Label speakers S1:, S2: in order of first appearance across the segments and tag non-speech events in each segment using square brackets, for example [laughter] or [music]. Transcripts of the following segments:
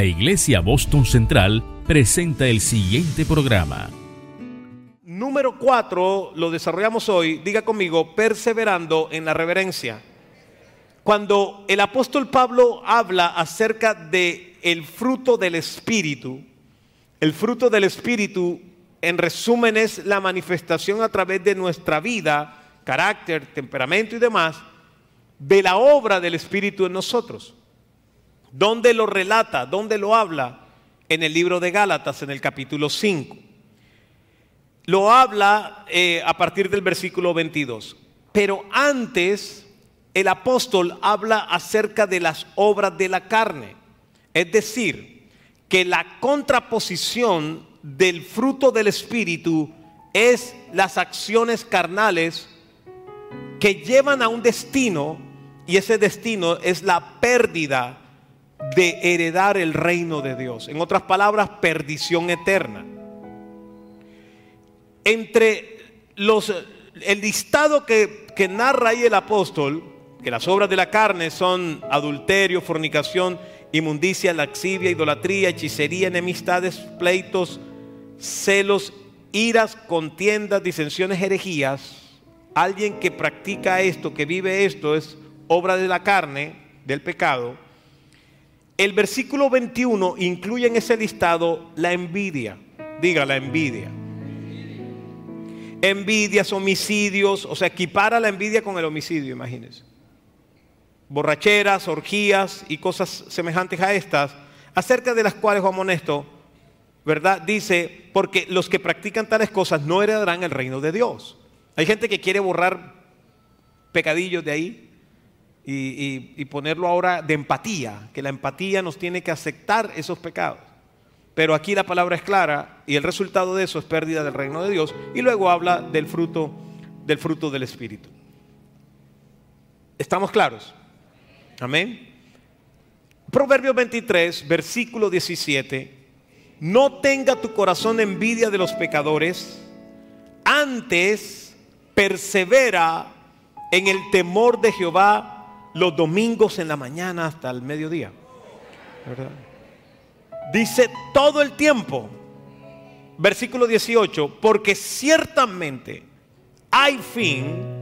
S1: La Iglesia Boston Central presenta el siguiente programa.
S2: Número 4 lo desarrollamos hoy, diga conmigo, perseverando en la reverencia. Cuando el apóstol Pablo habla acerca de el fruto del espíritu, el fruto del espíritu en resumen es la manifestación a través de nuestra vida, carácter, temperamento y demás de la obra del espíritu en nosotros. ¿Dónde lo relata? ¿Dónde lo habla? En el libro de Gálatas, en el capítulo 5. Lo habla eh, a partir del versículo 22. Pero antes, el apóstol habla acerca de las obras de la carne. Es decir, que la contraposición del fruto del Espíritu es las acciones carnales que llevan a un destino y ese destino es la pérdida de heredar el reino de Dios. En otras palabras, perdición eterna. Entre los, el listado que, que narra ahí el apóstol, que las obras de la carne son adulterio, fornicación, inmundicia, laxivia, idolatría, hechicería, enemistades, pleitos, celos, iras, contiendas, disensiones, herejías. Alguien que practica esto, que vive esto, es obra de la carne, del pecado el versículo 21 incluye en ese listado la envidia. Diga la envidia. Envidias, homicidios, o sea, equipara la envidia con el homicidio, imagínense. Borracheras, orgías y cosas semejantes a estas, acerca de las cuales Juan Monesto, ¿verdad? Dice, porque los que practican tales cosas no heredarán el reino de Dios. Hay gente que quiere borrar pecadillos de ahí, y, ponerlo ahora de empatía, que la empatía nos tiene que aceptar esos pecados. Pero aquí la palabra es clara y el resultado de eso es pérdida del reino de Dios. Y luego habla del fruto del fruto del Espíritu. ¿Estamos claros? Amén. Proverbios 23, versículo 17. No tenga tu corazón envidia de los pecadores, antes persevera en el temor de Jehová los domingos en la mañana hasta el mediodía. Dice todo el tiempo, versículo 18, porque ciertamente hay fin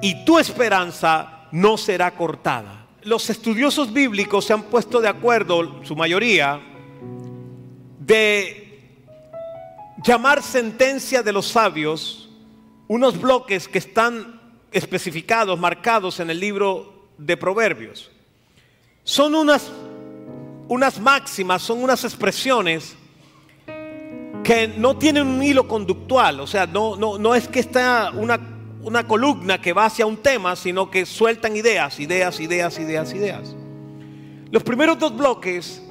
S2: y tu esperanza no será cortada. Los estudiosos bíblicos se han puesto de acuerdo, su mayoría, de llamar sentencia de los sabios unos bloques que están especificados, marcados en el libro de Proverbios. Son unas, unas máximas, son unas expresiones que no tienen un hilo conductual, o sea, no, no, no es que está una, una columna que va hacia un tema, sino que sueltan ideas, ideas, ideas, ideas, ideas. Los primeros dos bloques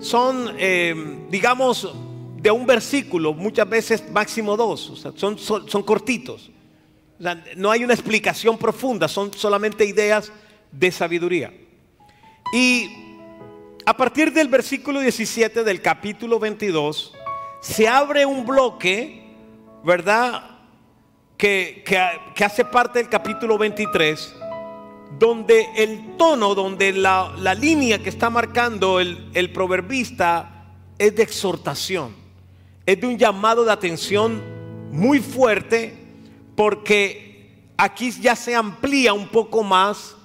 S2: son, eh, digamos, de un versículo, muchas veces máximo dos, o sea, son, son, son cortitos. no hay una explicación profunda, son solamente ideas de sabiduría. Y a partir del versículo 17 del capítulo 22, se abre un bloque, ¿verdad? Que, que, hace parte del capítulo 23, donde el tono, donde la, la línea que está marcando el, el proverbista es de exhortación, es de un llamado de atención muy fuerte, porque aquí ya se amplía un poco más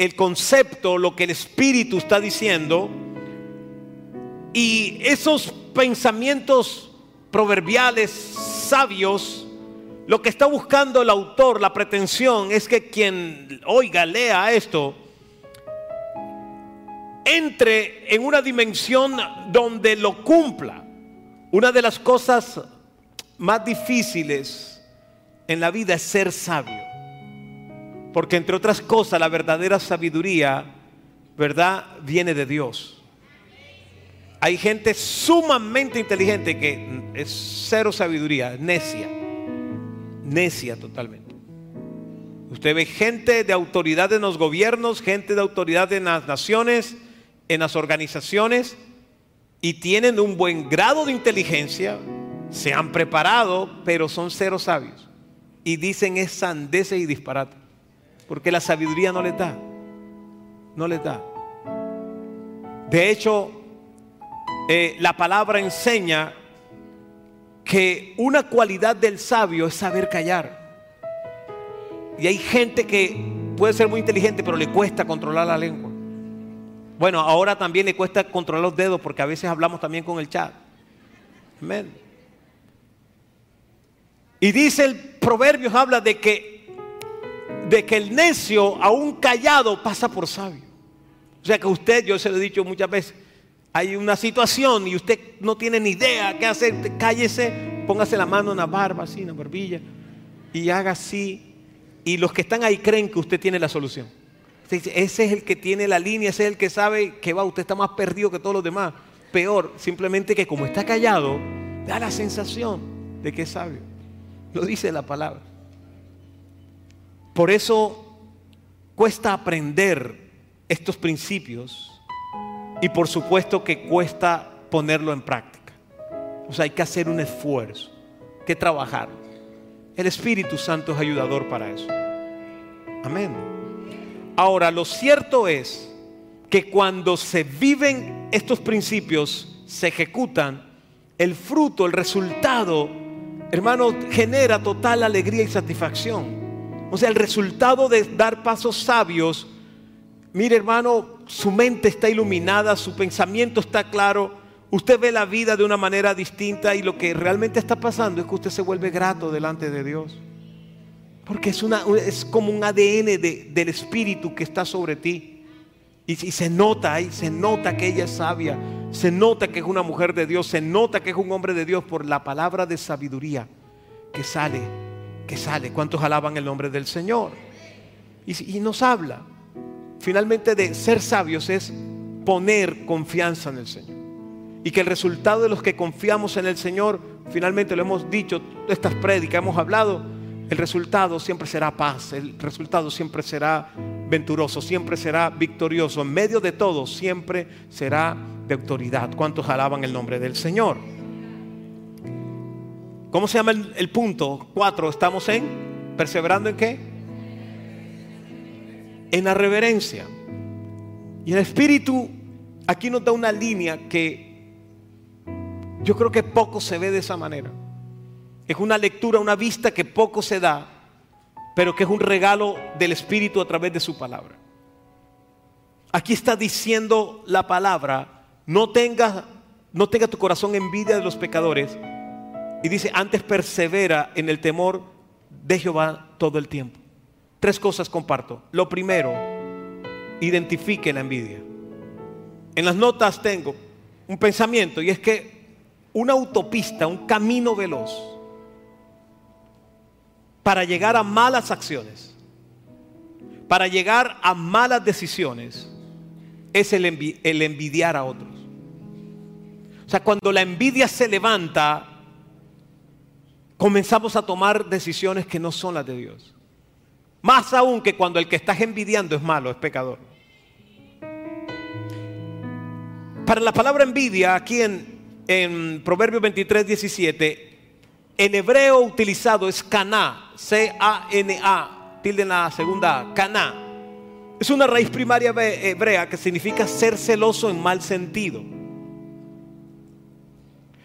S2: el concepto, lo que el Espíritu está diciendo, y esos pensamientos proverbiales sabios, lo que está buscando el autor, la pretensión, es que quien oiga, lea esto, entre en una dimensión donde lo cumpla. Una de las cosas más difíciles en la vida es ser sabio. Porque entre otras cosas, la verdadera sabiduría, ¿verdad? Viene de Dios. Hay gente sumamente inteligente que es cero sabiduría, necia. Necia totalmente. Usted ve gente de autoridad en los gobiernos, gente de autoridad en las naciones, en las organizaciones, y tienen un buen grado de inteligencia, se han preparado, pero son cero sabios. Y dicen es sandece y disparate. Porque la sabiduría no le da. No le da. De hecho, eh, la palabra enseña que una cualidad del sabio es saber callar. Y hay gente que puede ser muy inteligente, pero le cuesta controlar la lengua. Bueno, ahora también le cuesta controlar los dedos porque a veces hablamos también con el chat. Amén. Y dice el Proverbios, habla de que, de que el necio, aún callado, pasa por sabio. O sea que usted, yo se lo he dicho muchas veces, hay una situación y usted no tiene ni idea qué hacer, cállese, póngase la mano en la barba, así, en la barbilla, y haga así. Y los que están ahí creen que usted tiene la solución. ese es el que tiene la línea, ese es el que sabe que va, usted está más perdido que todos los demás. Peor, simplemente que como está callado, da la sensación de que es sabio. Lo dice la palabra. Por eso cuesta aprender estos principios y por supuesto que cuesta ponerlo en práctica. O sea, hay que hacer un esfuerzo, hay que trabajar. El Espíritu Santo es ayudador para eso. Amén. Ahora, lo cierto es que cuando se viven estos principios, se ejecutan, el fruto, el resultado hermano, genera total alegría y satisfacción. O sea, el resultado de dar pasos sabios, mire hermano, su mente está iluminada, su pensamiento está claro, usted ve la vida de una manera distinta y lo que realmente está pasando es que usted se vuelve grato delante de Dios. Porque es, una, es como un ADN del Espíritu que está sobre ti. Y, se nota ahí, se nota que ella es sabia, se nota que es una mujer de Dios, se nota que es un hombre de Dios por la palabra de sabiduría que sale, que sale. ¿Cuántos alaban el nombre del Señor? Y, y nos habla finalmente de ser sabios es poner confianza en el Señor. Y que el resultado de los que confiamos en el Señor, finalmente lo hemos dicho, estas prédicas hemos hablado, el resultado siempre será paz, el resultado siempre será venturoso, siempre será victorioso. En medio de todo, siempre será de autoridad. ¿Cuántos alaban el nombre del Señor? ¿Cómo se llama el, punto? Cuatro, estamos en, perseverando en qué? En la reverencia. Y el Espíritu aquí nos da una línea que yo creo que poco se ve de esa manera. Es una lectura, una vista que poco se da, pero que es un regalo del Espíritu a través de su palabra. Aquí está diciendo la palabra, no tenga, no tenga tu corazón envidia de los pecadores. Y dice, antes persevera en el temor de Jehová todo el tiempo. Tres cosas comparto. Lo primero, identifique la envidia. En las notas tengo un pensamiento y es que una autopista, un camino veloz, para llegar a malas acciones, para llegar a malas decisiones, es el, envidiar a otros. O sea, cuando la envidia se levanta, comenzamos a tomar decisiones que no son las de Dios. Más aún que cuando el que estás envidiando es malo, es pecador. Para la palabra envidia, aquí en, en Proverbios 23, 17, en hebreo utilizado es caná, C-A-N-A, tilde en la segunda caná. Es una raíz primaria hebrea que significa ser celoso en mal sentido.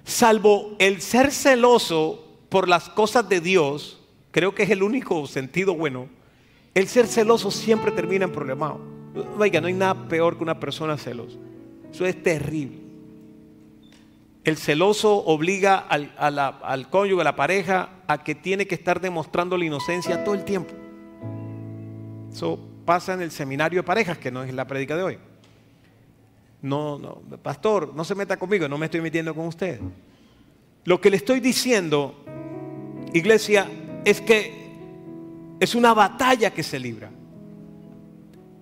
S2: Salvo el ser celoso por las cosas de Dios, creo que es el único sentido bueno, el ser celoso siempre termina en problemado. Oiga, no hay nada peor que una persona celosa. Eso es terrible. El celoso obliga al, cónyuge, a la pareja, a que tiene que estar demostrando la inocencia todo el tiempo. Eso pasa en el seminario de parejas, que no es la prédica de hoy. No, no, pastor, no se meta conmigo, no me estoy metiendo con usted. Lo que le estoy diciendo, iglesia, es que es una batalla que se libra.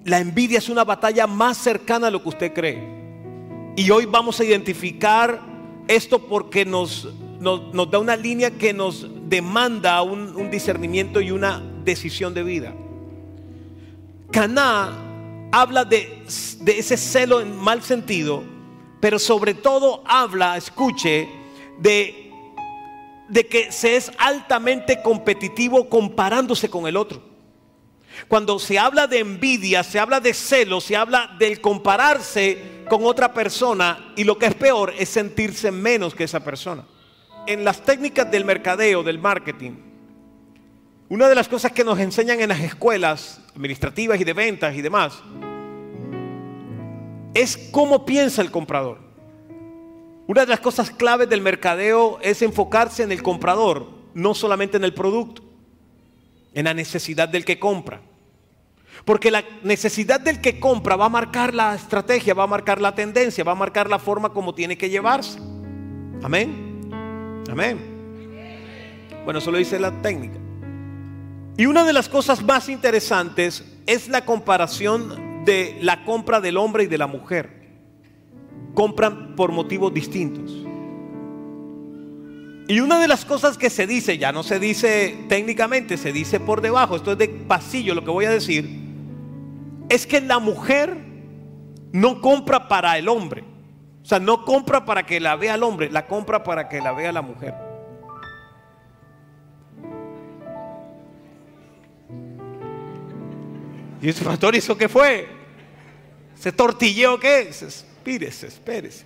S2: La envidia es una batalla más cercana a lo que usted cree. Y hoy vamos a identificar esto porque nos, nos, da una línea que nos demanda un, discernimiento y una decisión de vida. Caná habla de, de ese celo en mal sentido, pero sobre todo habla, escuche, de, de que se es altamente competitivo comparándose con el otro. Cuando se habla de envidia, se habla de celo, se habla del compararse, con otra persona y lo que es peor es sentirse menos que esa persona. En las técnicas del mercadeo, del marketing, una de las cosas que nos enseñan en las escuelas administrativas y de ventas y demás es cómo piensa el comprador. Una de las cosas claves del mercadeo es enfocarse en el comprador, no solamente en el producto, en la necesidad del que compra. Porque la necesidad del que compra va a marcar la estrategia, va a marcar la tendencia, va a marcar la forma como tiene que llevarse. Amén. Amén. Bueno, eso lo dice la técnica. Y una de las cosas más interesantes es la comparación de la compra del hombre y de la mujer. Compran por motivos distintos. Y una de las cosas que se dice, ya no se dice técnicamente, se dice por debajo, esto es de pasillo lo que voy a decir, es que la mujer no compra para el hombre. O sea, no compra para que la vea el hombre, la compra para que la vea la mujer. Y dice, pastor, ¿y eso qué fue? ¿Se tortilleo qué? Espírese, espérese.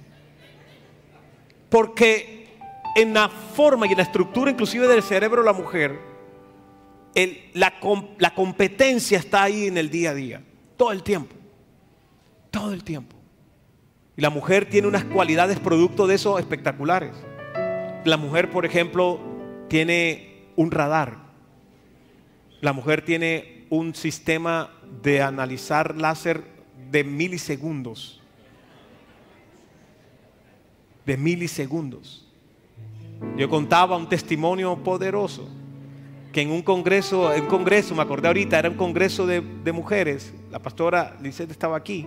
S2: Porque en la forma y en la estructura inclusive del cerebro de la mujer, la, la competencia está ahí en el día a día, todo el tiempo, todo el tiempo. Y la mujer tiene unas cualidades producto de eso espectaculares. La mujer, por ejemplo, tiene un radar. La mujer tiene un sistema de analizar láser de milisegundos. De milisegundos. Yo contaba un testimonio poderoso que en un congreso, en un congreso, me acordé ahorita, era un congreso de, mujeres. La pastora Lisette estaba aquí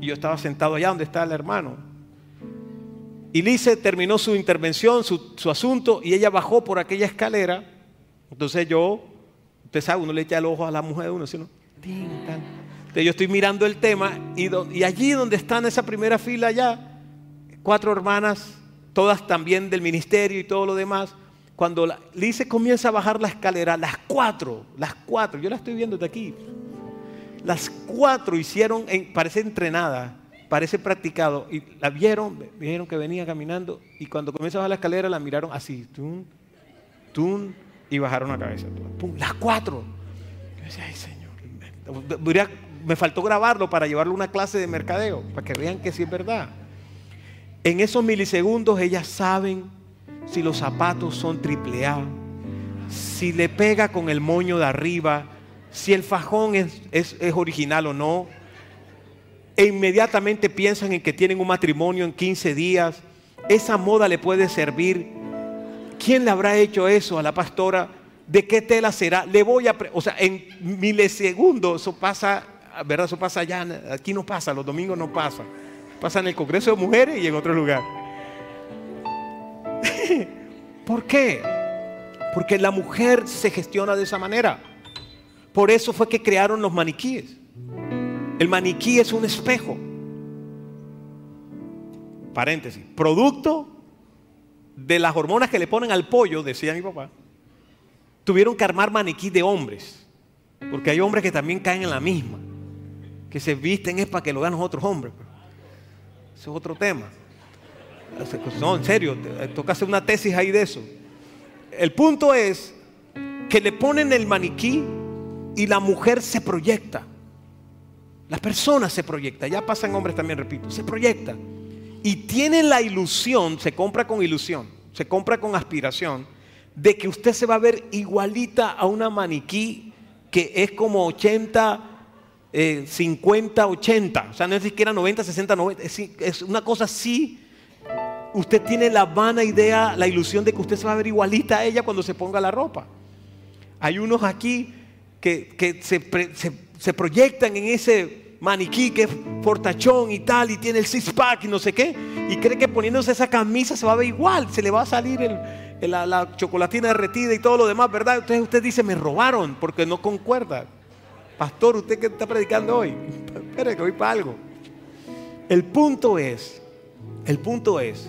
S2: y yo estaba sentado allá donde está el hermano. Y Lice terminó su intervención, su, su, asunto, y ella bajó por aquella escalera. Entonces yo, usted sabe, uno le echa el ojo a la mujer de uno, ¿sí no? Entonces yo estoy mirando el tema y, y allí donde están esa primera fila ya, cuatro hermanas, todas también del ministerio y todo lo demás, cuando Lice comienza a bajar la escalera, las cuatro, las cuatro, yo la estoy viendo de aquí, las cuatro hicieron, parece entrenada, parece practicado, y la vieron, vieron que venía caminando, y cuando comienza a bajar la escalera la miraron así, tum, tum, y bajaron la cabeza. las cuatro. Yo decía, ay Señor, me faltó grabarlo para llevarlo a una clase de mercadeo, para que vean que sí es verdad. En esos milisegundos ellas saben si los zapatos son triple A, si le pega con el moño de arriba, si el fajón es, es, original o no. E inmediatamente piensan en que tienen un matrimonio en 15 días. Esa moda le puede servir. ¿Quién le habrá hecho eso a la pastora? ¿De qué tela será? Le voy a... O sea, en milisegundos eso pasa, ¿verdad? Eso pasa allá. Aquí no pasa, los domingos no pasa. Pasa en el Congreso de Mujeres y en otro lugar. [laughs] ¿Por qué? Porque la mujer se gestiona de esa manera. Por eso fue que crearon los maniquíes. El maniquí es un espejo. Paréntesis. Producto de las hormonas que le ponen al pollo, decía mi papá, tuvieron que armar maniquí de hombres. Porque hay hombres que también caen en la misma. Que se visten es para que lo vean otros hombres. Ese es otro tema. No, en serio, toca hacer una tesis ahí de eso. El punto es que le ponen el maniquí y la mujer se proyecta. La persona se proyecta. Ya pasan hombres también, repito. Se proyecta. Y tiene la ilusión, se compra con ilusión, se compra con aspiración, de que usted se va a ver igualita a una maniquí que es como 80, 50, 80. O sea, no es siquiera 90, 60, 90. Es, una cosa así. Usted tiene la vana idea, la ilusión de que usted se va a ver igualita a ella cuando se ponga la ropa. Hay unos aquí que, se, proyectan en ese maniquí que es fortachón y tal, y tiene el six-pack y no sé qué, y cree que poniéndose esa camisa se va a ver igual, se le va a salir la, chocolatina derretida y todo lo demás, ¿verdad? Entonces usted dice, me robaron porque no concuerda. Pastor, ¿usted qué está predicando hoy? [laughs] Espere que voy para algo. El punto es, el punto es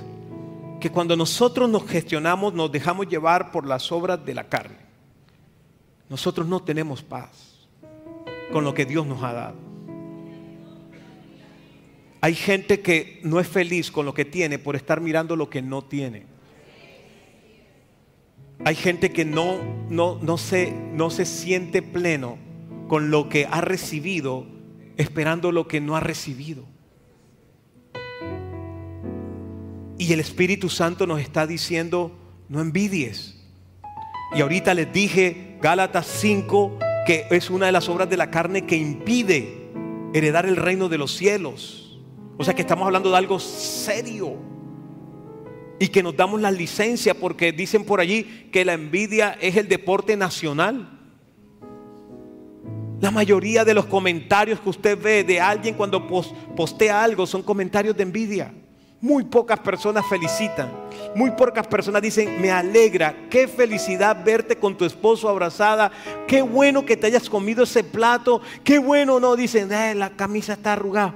S2: que cuando nosotros nos gestionamos, nos dejamos llevar por las obras de la carne nosotros no tenemos paz con lo que Dios nos ha dado. hay gente que no es feliz con lo que tiene por estar mirando lo que no tiene. Hay gente que no, no, no, se, no se siente pleno con lo que ha recibido, esperando lo que no ha recibido. Y el Espíritu Santo nos está diciendo, no envidies. Y ahorita les dije, Gálatas 5, que es una de las obras de la carne que impide heredar el reino de los cielos. O sea que estamos hablando de algo serio. Y que nos damos la licencia porque dicen por allí que la envidia es el deporte nacional. La mayoría de los comentarios que usted ve de alguien cuando postea algo son comentarios de envidia. Muy pocas personas felicitan. Muy pocas personas dicen, me alegra, qué felicidad verte con tu esposo abrazada, qué bueno que te hayas comido ese plato, qué bueno, no, dicen, eh, la camisa está arrugada,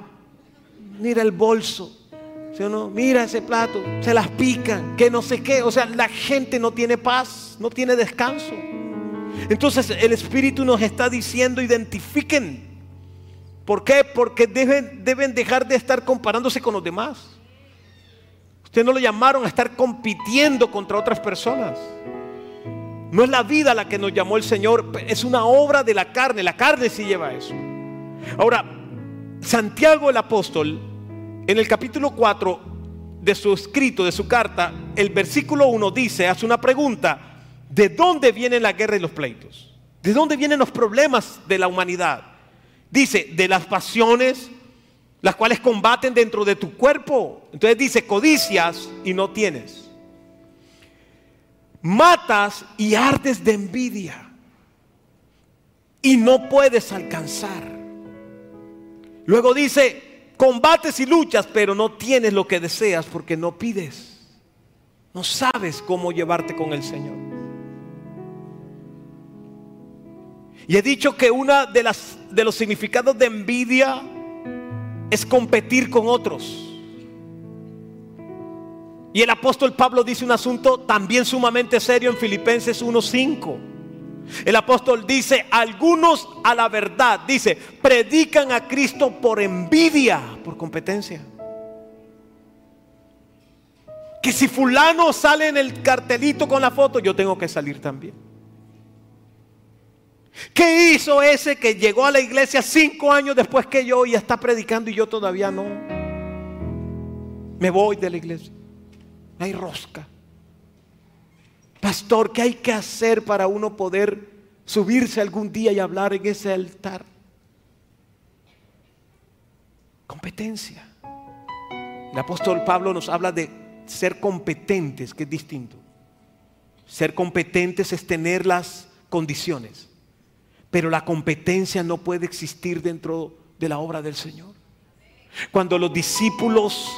S2: mira el bolso, ¿sí o no? mira ese plato, se las pican, que no sé qué, o sea, la gente no tiene paz, no tiene descanso. Entonces el Espíritu nos está diciendo, identifiquen. ¿Por qué? Porque deben, deben dejar de estar comparándose con los demás. Ustedes no lo llamaron a estar compitiendo contra otras personas. No es la vida la que nos llamó el Señor, es una obra de la carne. La carne sí lleva eso. Ahora, Santiago el apóstol, en el capítulo 4 de su escrito, de su carta, el versículo 1 dice, hace una pregunta, ¿de dónde viene la guerra y los pleitos? ¿De dónde vienen los problemas de la humanidad? Dice, de las pasiones, las cuales combaten dentro de tu cuerpo. Entonces dice, codicias y no tienes. Matas y ardes de envidia y no puedes alcanzar. Luego dice, combates y luchas, pero no tienes lo que deseas porque no pides. No sabes cómo llevarte con el Señor. Y he dicho que una de de los significados de envidia es competir con otros. Y el apóstol Pablo dice un asunto también sumamente serio en Filipenses 1.5. El apóstol dice, algunos a la verdad, dice, predican a Cristo por envidia, por competencia. Que si fulano sale en el cartelito con la foto, yo tengo que salir también. ¿Qué hizo ese que llegó a la iglesia cinco años después que yo y está predicando y yo todavía no? Me voy de la iglesia. Hay rosca. Pastor, ¿qué hay que hacer para uno poder subirse algún día y hablar en ese altar? Competencia. El apóstol Pablo nos habla de ser competentes, que es distinto. Ser competentes es tener las condiciones. Pero la competencia no puede existir dentro de la obra del Señor. Cuando los discípulos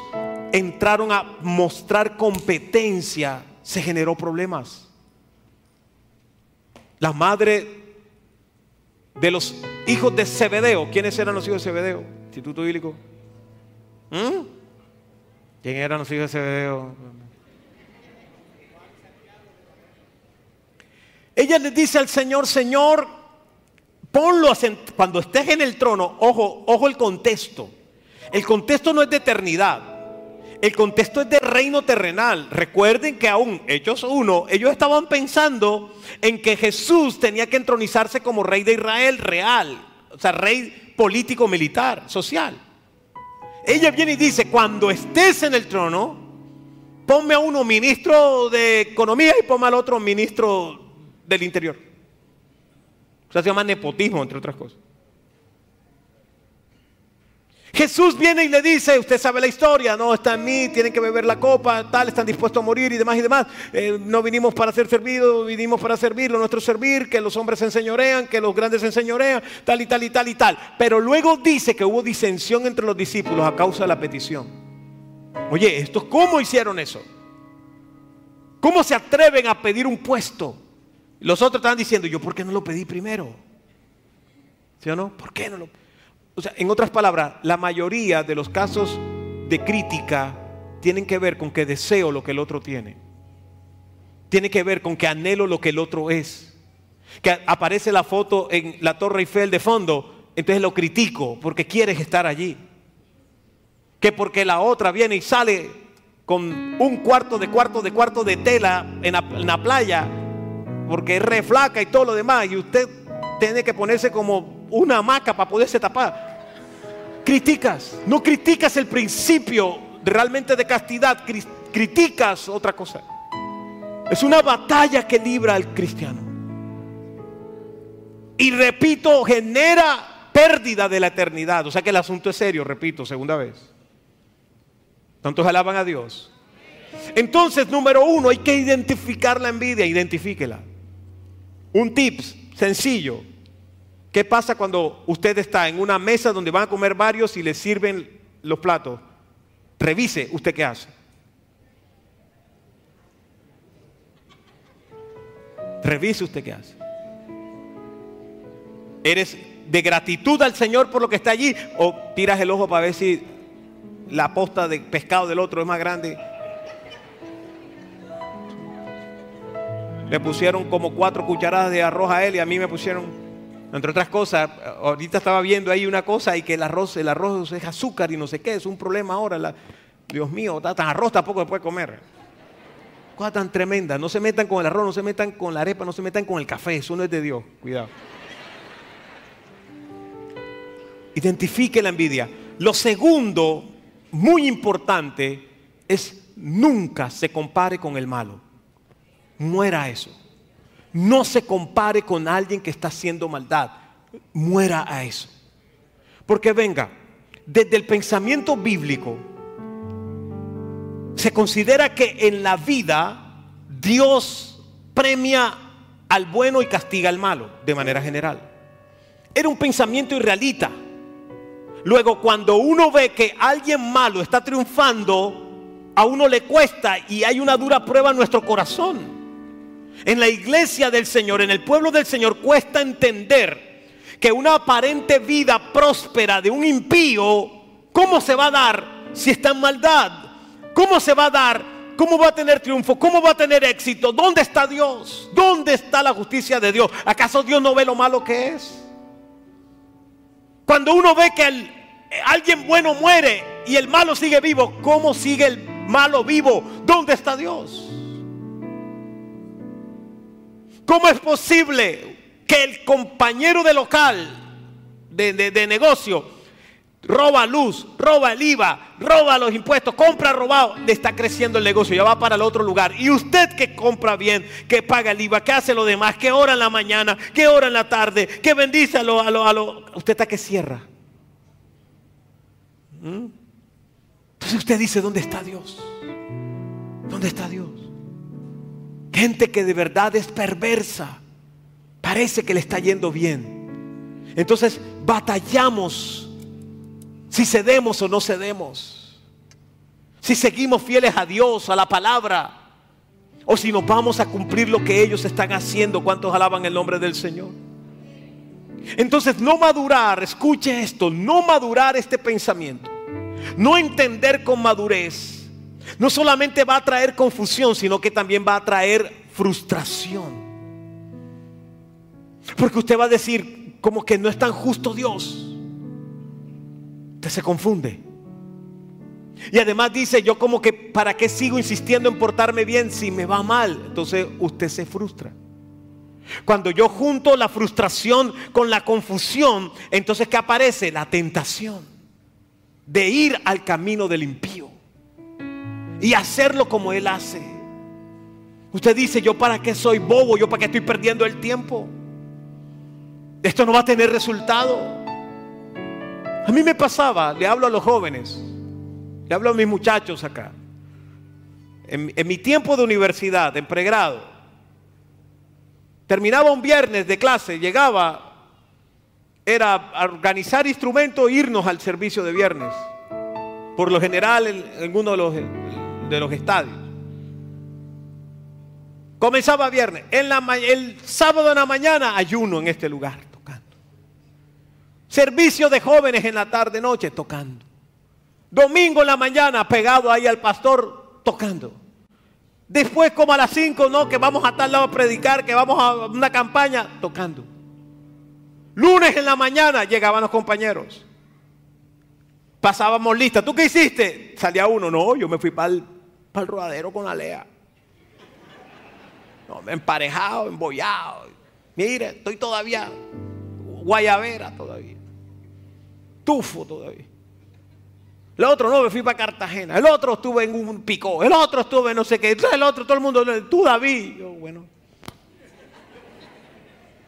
S2: entraron a mostrar competencia, se generó problemas. La madre de los hijos de Zebedeo, ¿quiénes eran los hijos de Zebedeo? Instituto Bíblico. ¿Mm? ¿Quién eran los hijos de Zebedeo? Ella le dice al Señor, Señor, Ponlo cuando estés en el trono, ojo, ojo el contexto. El contexto no es de eternidad. El contexto es de reino terrenal. Recuerden que aún Hechos 1, ellos estaban pensando en que Jesús tenía que entronizarse como rey de Israel real, o sea, rey político, militar, social. Ella viene y dice, cuando estés en el trono, ponme a uno ministro de economía y ponme al otro ministro del interior. O sea, se llama nepotismo, entre otras cosas. Jesús viene y le dice, usted sabe la historia, no está en mí, tienen que beber la copa, tal, están dispuestos a morir y demás y demás. Eh, no vinimos para ser servidos, vinimos para servir, lo nuestro servir, que los hombres se enseñorean, que los grandes se enseñorean, tal y tal y tal y tal. Pero luego dice que hubo disensión entre los discípulos a causa de la petición. Oye, ¿estos cómo hicieron eso? ¿Cómo se atreven a pedir un puesto? Los otros estaban diciendo, yo, ¿por qué no lo pedí primero? ¿Sí o no? ¿Por qué no lo? O sea, en otras palabras, la mayoría de los casos de crítica tienen que ver con que deseo lo que el otro tiene. Tiene que ver con que anhelo lo que el otro es. Que aparece la foto en la Torre Eiffel de fondo, entonces lo critico porque quieres estar allí. que porque la otra viene y sale con un cuarto de cuarto de cuarto de tela en la, playa, porque es re flaca y todo lo demás, y usted tiene que ponerse como una hamaca para poderse tapar. Criticas, no criticas el principio realmente de castidad, criticas otra cosa. Es una batalla que libra al cristiano. Y repito, genera pérdida de la eternidad. O sea que el asunto es serio, repito, segunda vez. ¿Tantos alaban a Dios? Entonces, número uno, hay que identificar la envidia, identifíquela. Un tips sencillo. ¿Qué pasa cuando usted está en una mesa donde van a comer varios y le sirven los platos? Revise usted qué hace. Revise usted qué hace. ¿Eres de gratitud al Señor por lo que está allí o tiras el ojo para ver si la posta de pescado del otro es más grande? Le pusieron como cuatro cucharadas de arroz a él y a mí me pusieron, entre otras cosas, ahorita estaba viendo ahí una cosa y que el arroz, el arroz es azúcar y no sé qué, es un problema ahora. Dios mío, tan arroz tampoco se puede comer cosa tan tremenda. No se metan con el arroz, no se metan con la arepa, no se metan con el café. Eso no es de Dios. Cuidado. Identifique la envidia. Lo segundo, muy importante, es nunca se compare con el malo. Muera eso. No se compare con alguien que está haciendo maldad. Muera a eso. Porque venga, desde el pensamiento bíblico, se considera que en la vida Dios premia al bueno y castiga al malo, de manera general. Era un pensamiento irrealista. Luego, cuando uno ve que alguien malo está triunfando, a uno le cuesta y hay una dura prueba en nuestro corazón. En la iglesia del Señor, en el pueblo del Señor, cuesta entender que una aparente vida próspera de un impío, ¿cómo se va a dar si está en maldad? ¿Cómo se va a dar? ¿Cómo va a tener triunfo? ¿Cómo va a tener éxito? ¿Dónde está Dios? ¿Dónde está la justicia de Dios? ¿Acaso Dios no ve lo malo que es? Cuando uno ve que alguien bueno muere y el malo sigue vivo, ¿cómo sigue el malo vivo? ¿Dónde está Dios? ¿Cómo es posible que el compañero de local, de, de negocio, roba luz, roba el IVA, roba los impuestos, compra robado, le está creciendo el negocio, ya va para el otro lugar. Y usted que compra bien, que paga el IVA, que hace lo demás, que ora en la mañana, que ora en la tarde, que bendice a lo, a lo, usted está que cierra. ¿Mm? Entonces usted dice, ¿dónde está Dios? ¿Dónde está Dios? Gente que de verdad es perversa. Parece que le está yendo bien. Entonces batallamos si cedemos o no cedemos, si seguimos fieles a Dios, a la palabra, o si nos vamos a cumplir lo que ellos están haciendo, ¿cuántos alaban el nombre del Señor? Entonces, no madurar, escuche esto, no madurar este pensamiento, no entender con madurez, no solamente va a traer confusión, sino que también va a traer frustración. Porque usted va a decir como que no es tan justo Dios. Usted se confunde. Y además dice, yo como que, ¿para qué sigo insistiendo en portarme bien si me va mal? Entonces usted se frustra. Cuando yo junto la frustración con la confusión, entonces ¿qué aparece? La tentación de ir al camino del impío y hacerlo como él hace. Usted dice, yo para qué soy bobo, yo para qué estoy perdiendo el tiempo. Esto no va a tener resultado. A mí me pasaba, le hablo a los jóvenes, le hablo a mis muchachos acá. En, mi tiempo de universidad, en pregrado, terminaba un viernes de clase, llegaba, era organizar instrumentos e irnos al servicio de viernes. Por lo general en, uno de los, de los estadios. Comenzaba viernes. El sábado en la mañana ayuno en este lugar. Servicio de jóvenes en la tarde, noche, tocando. Domingo en la mañana, pegado ahí al pastor, tocando. Después, como a las 5, no, que vamos a tal lado a predicar, que vamos a una campaña, tocando. Lunes en la mañana llegaban los compañeros. Pasábamos lista. ¿Tú qué hiciste? Salía uno. No, yo me fui para el, para el rodadero con Alea. No, emparejado, embollado. Mire, estoy todavía guayabera todavía. Tufo todavía. El otro no, me fui para Cartagena. El otro estuve en un pico. El otro estuve en no sé qué. El otro, todo el mundo, tú David. Yo, bueno.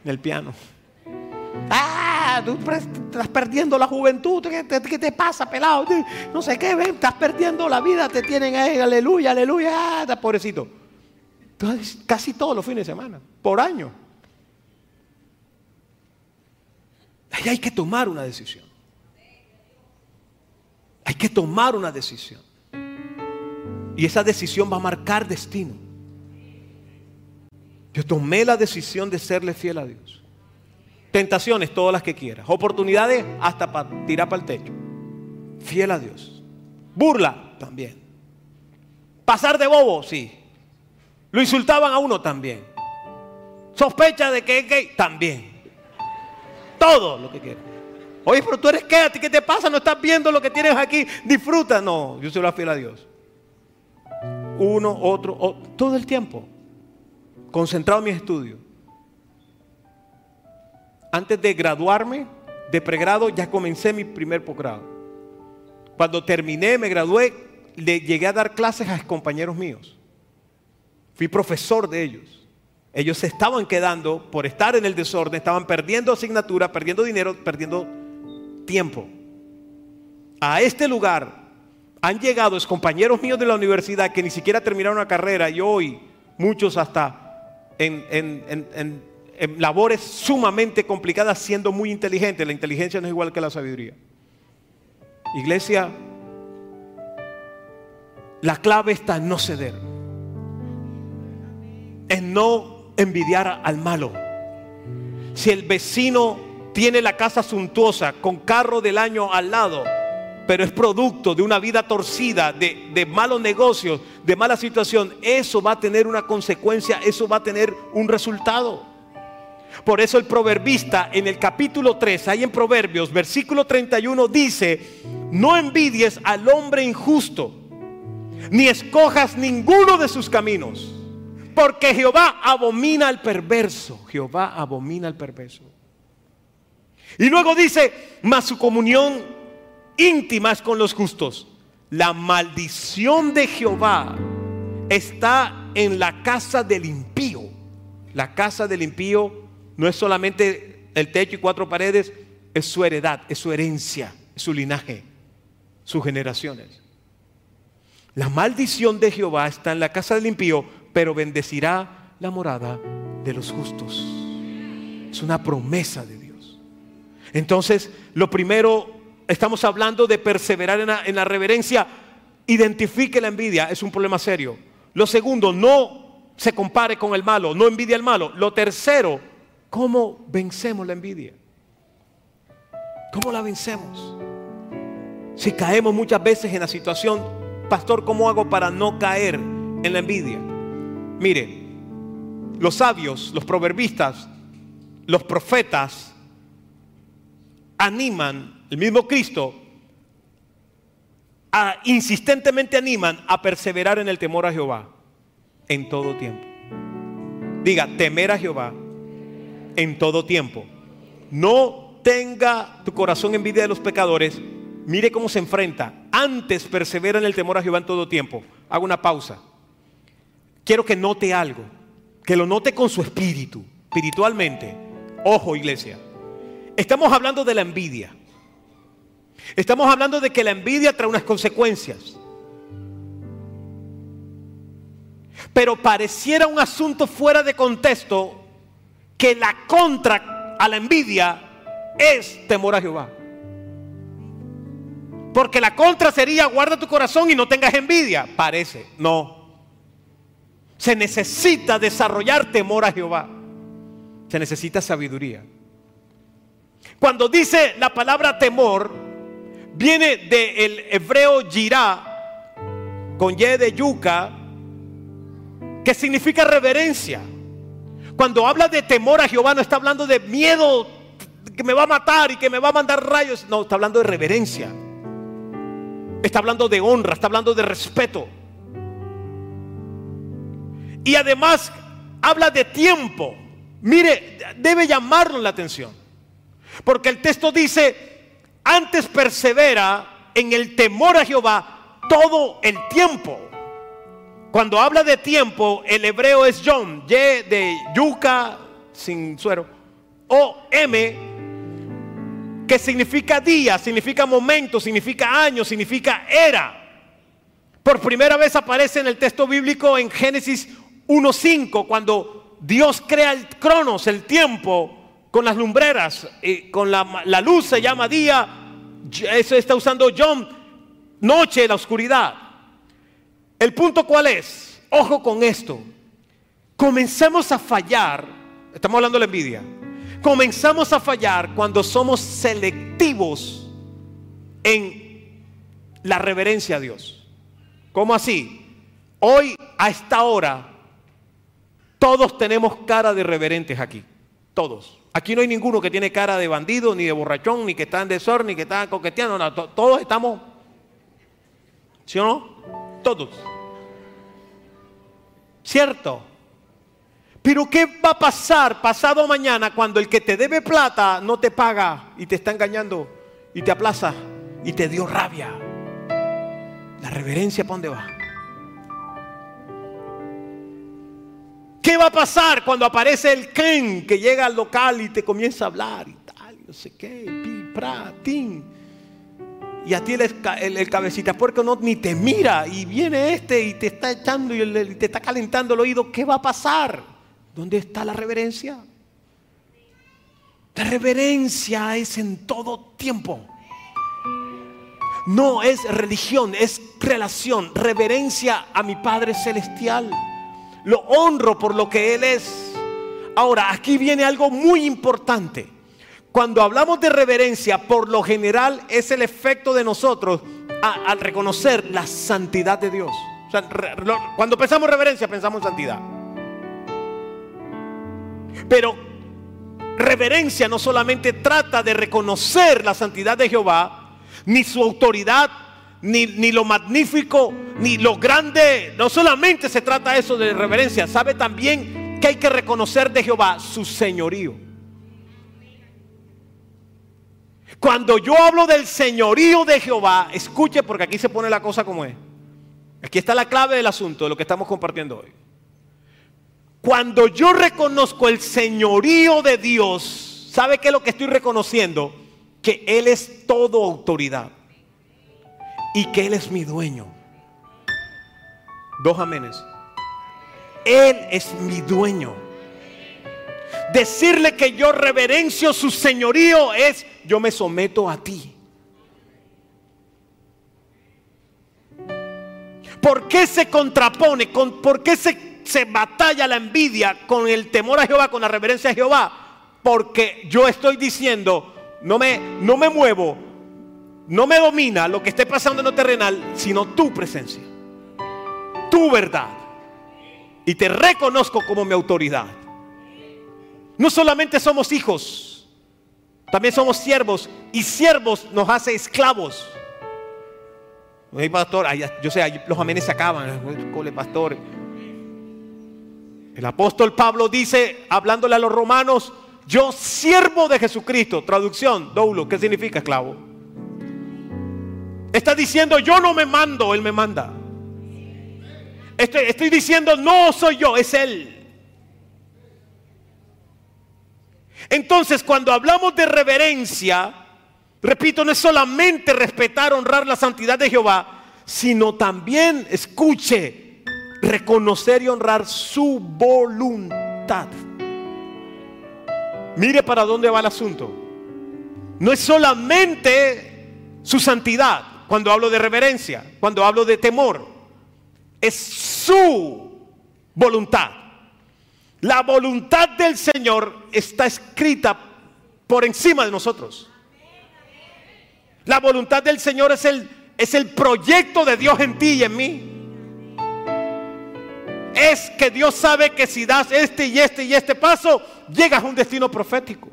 S2: En el piano. Ah, tú estás perdiendo la juventud. ¿Qué te, pasa, pelado? No sé qué, ven, estás perdiendo la vida. Te tienen ahí, aleluya, aleluya. Ah, pobrecito. Casi todos los fines de semana, por año. Ahí hay que tomar una decisión. Hay que tomar una decisión. Y esa decisión va a marcar destino. Yo tomé la decisión de serle fiel a Dios. Tentaciones, todas las que quieras. Oportunidades, hasta para tirar para el techo. Fiel a Dios. Burla, también. Pasar de bobo, sí. Lo insultaban a uno también. Sospecha de que es gay, también. Todo lo que quieras. Oye, pero tú eres qué, qué te pasa, no estás viendo lo que tienes aquí, disfruta. No, yo soy la fiel a Dios. Uno, otro, todo el tiempo. Concentrado en mis estudios. Antes de graduarme de pregrado, ya comencé mi primer posgrado. Cuando terminé, me gradué, le llegué a dar clases a compañeros míos. Fui profesor de ellos. Ellos se estaban quedando por estar en el desorden, estaban perdiendo asignatura, perdiendo dinero, perdiendo tiempo. A este lugar han llegado es compañeros míos de la universidad que ni siquiera terminaron una carrera y hoy muchos hasta en, en, labores sumamente complicadas siendo muy inteligentes. La inteligencia no es igual que la sabiduría. Iglesia, la clave está en no ceder, en no envidiar al malo. Si el vecino tiene la casa suntuosa con carro del año al lado, pero es producto de una vida torcida, de, malos negocios, de mala situación, eso va a tener una consecuencia, eso va a tener un resultado. Por eso el proverbista en el capítulo 3, ahí en Proverbios, versículo 31, dice, no envidies al hombre injusto, ni escojas ninguno de sus caminos, porque Jehová abomina al perverso, Jehová abomina al perverso. Y luego dice, mas su comunión íntima es con los justos. La maldición de Jehová está en la casa del impío. La casa del impío no es solamente el techo y cuatro paredes, es su heredad, es su herencia, su linaje, sus generaciones. La maldición de Jehová está en la casa del impío, pero bendecirá la morada de los justos. Es una promesa de Dios. Entonces, lo primero, estamos hablando de perseverar en la, reverencia. Identifique la envidia, es un problema serio. Lo segundo, no se compare con el malo, no envidia al malo. Lo tercero, ¿cómo vencemos la envidia? ¿Cómo la vencemos? Si caemos muchas veces en la situación, pastor, ¿cómo hago para no caer en la envidia? Mire, los sabios, los proverbistas, los profetas, animan, el mismo Cristo, a, insistentemente animan a perseverar en el temor a Jehová en todo tiempo. Diga, temer a Jehová en todo tiempo. No tenga tu corazón envidia de los pecadores. Mire cómo se enfrenta. Antes persevera en el temor a Jehová en todo tiempo. Hago una pausa. Quiero que note algo. Que lo note con su espíritu, espiritualmente. Ojo, iglesia. Estamos hablando de la envidia. Estamos hablando de que la envidia trae unas consecuencias. Pero pareciera un asunto fuera de contexto que la contra a la envidia es temor a Jehová. Porque la contra sería guarda tu corazón y no tengas envidia. Parece, no. Se necesita desarrollar temor a Jehová. Se necesita sabiduría. Cuando dice la palabra temor, viene del hebreo yirá, con y de yuca, que significa reverencia. Cuando habla de temor a Jehová, no está hablando de miedo que me va a matar y que me va a mandar rayos. No, está hablando de reverencia. Está hablando de honra, está hablando de respeto. Y además habla de tiempo. Mire, debe llamarnos la atención. Porque el texto dice, antes persevera en el temor a Jehová todo el tiempo. Cuando habla de tiempo, el hebreo es John, Y de yuca sin suero, o M, que significa día, significa momento, significa año, significa era. Por primera vez aparece en el texto bíblico en Génesis 1.5, cuando Dios crea el cronos, el tiempo, con las lumbreras, y con la, la luz se llama día, eso está usando John, noche, la oscuridad. El punto cuál es, ojo con esto, comenzamos a fallar, estamos hablando de la envidia, comenzamos a fallar cuando somos selectivos en la reverencia a Dios. ¿Cómo así? Hoy a esta hora todos tenemos cara de reverentes aquí, todos. Aquí no hay ninguno que tiene cara de bandido, ni de borrachón, ni que está en desorden, ni que está coqueteando. No, todos estamos, ¿sí o no? Todos. ¿Cierto? Pero ¿qué va a pasar pasado mañana cuando el que te debe plata no te paga y te está engañando y te aplaza y te dio rabia? La reverencia, ¿para dónde va? ¿Qué va a pasar cuando aparece el Ken que llega al local y te comienza a hablar y tal, no sé qué, pi, pra, tin? Y a ti el, el, cabecita puerco no ni te mira y viene este y te está echando y te está calentando el oído. ¿Qué va a pasar? ¿Dónde está la reverencia? La reverencia es en todo tiempo. No es religión, es relación. Reverencia a mi Padre Celestial. Lo honro por lo que Él es. Ahora, aquí viene algo muy importante. Cuando hablamos de reverencia, por lo general es el efecto de nosotros al reconocer la santidad de Dios. cuando pensamos reverencia, pensamos en santidad. Pero reverencia no solamente trata de reconocer la santidad de Jehová, ni su autoridad, ni, ni, lo magnífico, ni lo grande. No solamente se trata eso de reverencia, sabe también que hay que reconocer de Jehová su señorío. Cuando yo hablo del señorío de Jehová, escuche porque aquí se pone la cosa como es. Aquí está la clave del asunto de lo que estamos compartiendo hoy. Cuando yo reconozco el señorío de Dios, ¿sabe qué es lo que estoy reconociendo? Que Él es todo autoridad y que Él es mi dueño. Dos amenes. Él es mi dueño. Decirle que yo reverencio su señorío es yo me someto a ti. ¿Por qué se contrapone? Con, ¿Por qué se, se batalla la envidia con el temor a Jehová, con la reverencia a Jehová? Porque yo estoy diciendo, no me, no me muevo, no me domina lo que esté pasando en lo terrenal, sino tu presencia, tu verdad. Y te reconozco como mi autoridad. No solamente somos hijos, también somos siervos y siervos nos hace esclavos. Pastor, yo sé, los amenes se acaban. Cole, pastor. El apóstol Pablo dice, hablándole a los romanos, yo siervo de Jesucristo. Traducción, doulo, ¿qué significa esclavo? Está diciendo, yo no me mando, Él me manda. Estoy diciendo, no soy yo, es Él. Entonces, cuando hablamos de reverencia, repito, no es solamente respetar, honrar la santidad de Jehová, sino también, escuche, reconocer y honrar su voluntad. Mire para dónde va el asunto. No es solamente su santidad cuando hablo de reverencia, cuando hablo de temor. Es su voluntad. La voluntad del Señor está escrita por encima de nosotros. La voluntad del Señor es el, es el proyecto de Dios en ti y en mí. Es que Dios sabe que si das este y este y este paso, llegas a un destino profético.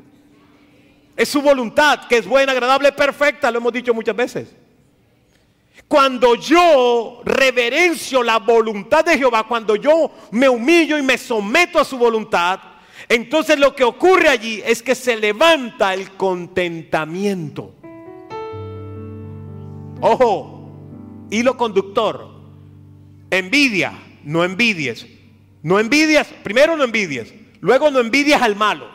S2: Es su voluntad, que es buena, agradable, perfecta, lo hemos dicho muchas veces. Cuando yo reverencio la voluntad de Jehová, cuando yo me humillo y me someto a su voluntad, entonces lo que ocurre allí es que se levanta el contentamiento. Ojo, hilo conductor. Envidia, no envidies. No envidias, primero no envidies, luego no envidias al malo.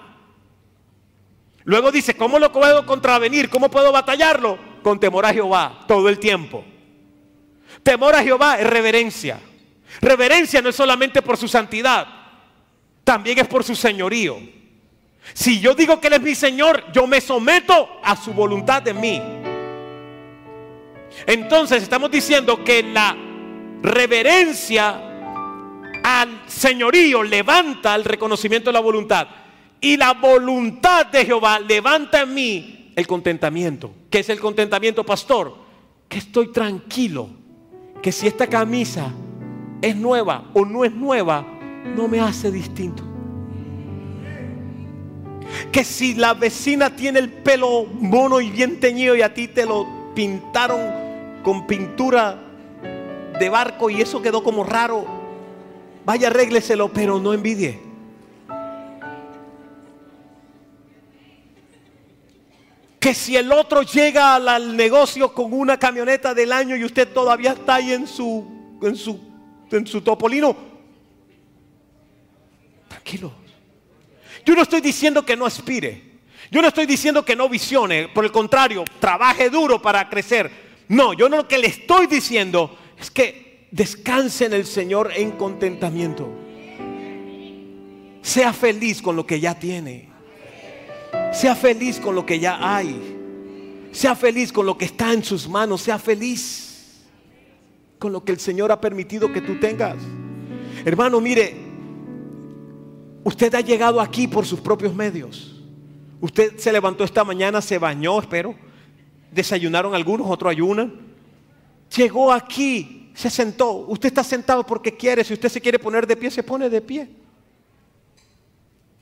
S2: Luego dice, ¿cómo lo puedo contravenir? ¿Cómo puedo batallarlo? Con temor a Jehová todo el tiempo. Temor a Jehová es reverencia. Reverencia no es solamente por su santidad, también es por su señorío. Si yo digo que Él es mi Señor, yo me someto a su voluntad de mí. Entonces estamos diciendo que la reverencia al señorío levanta el reconocimiento de la voluntad. Y la voluntad de Jehová levanta en mí el contentamiento. ¿Qué es el contentamiento, pastor? Que estoy tranquilo que si esta camisa es nueva o no es nueva, no me hace distinto. Que si la vecina tiene el pelo mono y bien teñido y a ti te lo pintaron con pintura de barco y eso quedó como raro, vaya arrégleselo, pero no envidie. Que si el otro llega al negocio con una camioneta del año y usted todavía está ahí en su, en su, en su topolino, tranquilo. Yo no estoy diciendo que no aspire. Yo no estoy diciendo que no visione. Por el contrario, trabaje duro para crecer. No, yo no lo que le estoy diciendo es que descanse en el Señor en contentamiento. Sea feliz con lo que ya tiene. Sea feliz con lo que ya hay. Sea feliz con lo que está en sus manos. Sea feliz con lo que el Señor ha permitido que tú tengas. Hermano, mire, usted ha llegado aquí por sus propios medios. Usted se levantó esta mañana, se bañó, espero. Desayunaron algunos, otros ayunan. Llegó aquí, se sentó. Usted está sentado porque quiere. Si usted se quiere poner de pie, se pone de pie.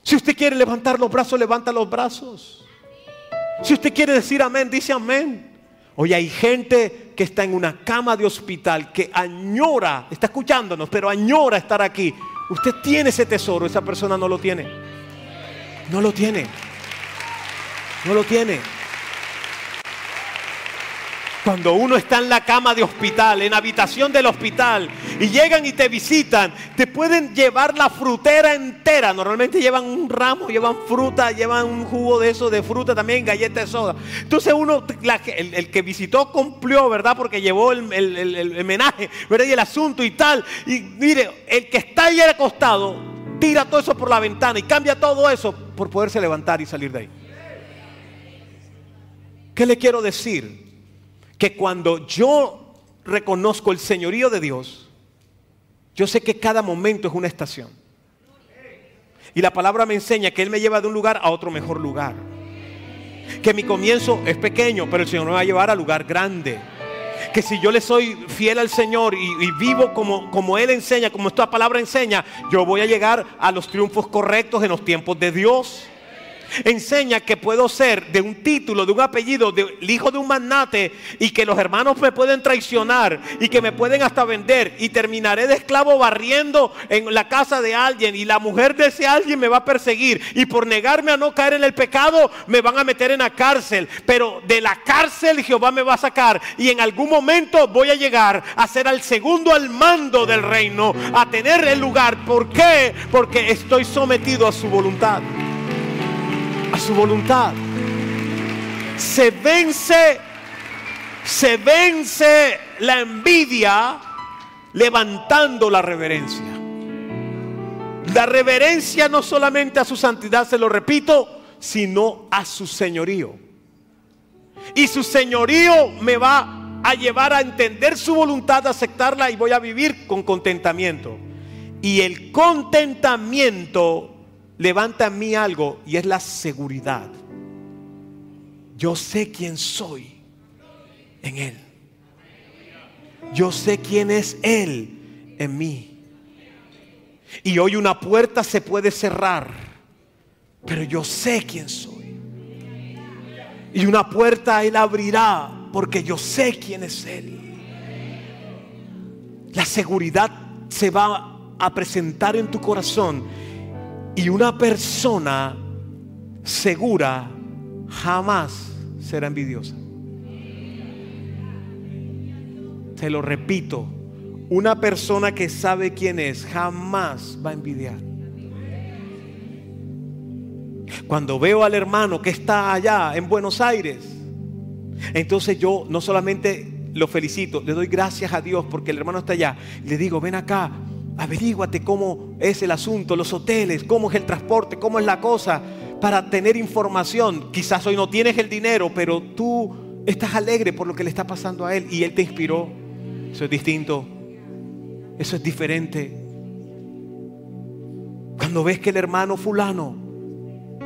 S2: Si usted quiere levantar los brazos, levanta los brazos. Si usted quiere decir amén, dice amén. Hoy hay gente que está en una cama de hospital que añora, está escuchándonos, pero añora estar aquí. Usted tiene ese tesoro, esa persona no lo tiene. No lo tiene. No lo tiene. Cuando uno está en la cama de hospital, en habitación del hospital, y llegan y te visitan, te pueden llevar la frutera entera. Normalmente llevan un ramo, llevan fruta, llevan un jugo de eso, de fruta también, galleta de soda. Entonces uno, el, que visitó cumplió, ¿verdad? Porque llevó el, el, homenaje, ¿verdad? Y el asunto y tal. Y mire, el que está ahí acostado, tira todo eso por la ventana y cambia todo eso por poderse levantar y salir de ahí. ¿Qué le quiero decir? Que cuando yo reconozco el señorío de Dios, yo sé que cada momento es una estación. Y la palabra me enseña que Él me lleva de un lugar a otro mejor lugar. Que mi comienzo es pequeño, pero el Señor me va a llevar al lugar grande. Que si yo le soy fiel al Señor y, y, vivo como, como Él enseña, como esta palabra enseña, yo voy a llegar a los triunfos correctos en los tiempos de Dios enseña que puedo ser de un título, de un apellido, del hijo de un magnate y que los hermanos me pueden traicionar y que me pueden hasta vender y terminaré de esclavo barriendo en la casa de alguien y la mujer de ese alguien me va a perseguir y por negarme a no caer en el pecado me van a meter en la cárcel, pero de la cárcel Jehová me va a sacar y en algún momento voy a llegar a ser al segundo al mando del reino, a tener el lugar. ¿Por qué? Porque estoy sometido a su voluntad a su voluntad. Se vence, se vence la envidia levantando la reverencia. La reverencia no solamente a su santidad, se lo repito, sino a su señorío. Y su señorío me va a llevar a entender su voluntad, a aceptarla y voy a vivir con contentamiento. Y el contentamiento levanta en mí algo y es la seguridad. Yo sé quién soy en Él. Yo sé quién es Él en mí. Y hoy una puerta se puede cerrar, pero yo sé quién soy. Y una puerta Él abrirá porque yo sé quién es Él. la seguridad se va a presentar en tu corazón y una persona segura jamás será envidiosa. Te lo repito, una persona que sabe quién es jamás va a envidiar. Cuando veo al hermano que está allá en Buenos Aires, entonces yo no solamente lo felicito, le doy gracias a Dios porque el hermano está allá. Le digo, ven acá, averíguate cómo es el asunto, los hoteles, cómo es el transporte, cómo es la cosa, para tener información. Quizás hoy no tienes el dinero, pero tú estás alegre por lo que le está pasando a él y él te inspiró. Eso es distinto. Eso es diferente. Cuando ves que el hermano fulano,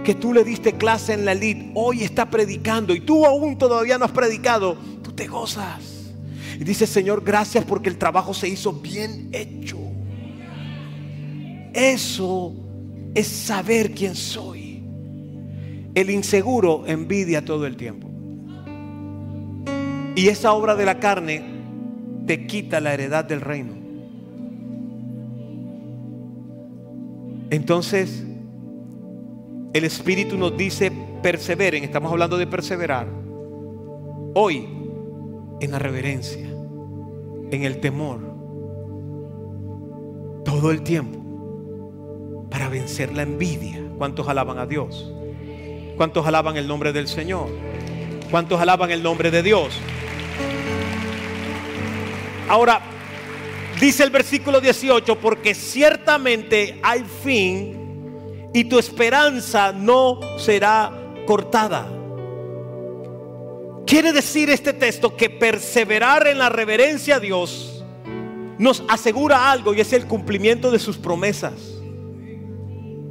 S2: que tú le diste clase en la elite, hoy está predicando y tú aún todavía no has predicado, tú te gozas. Y dices, Señor, gracias porque el trabajo se hizo bien hecho. Eso es saber quién soy. El inseguro envidia todo el tiempo. Y esa obra de la carne te quita la heredad del reino. Entonces, el Espíritu nos dice, perseveren, estamos hablando de perseverar, hoy en la reverencia, en el temor, todo el tiempo, para vencer la envidia. ¿Cuántos alaban a Dios? ¿Cuántos alaban el nombre del Señor? ¿Cuántos alaban el nombre de Dios? Ahora, dice el versículo 18, porque ciertamente hay fin y tu esperanza no será cortada. Quiere decir este texto que perseverar en la reverencia a Dios nos asegura algo y es el cumplimiento de sus promesas.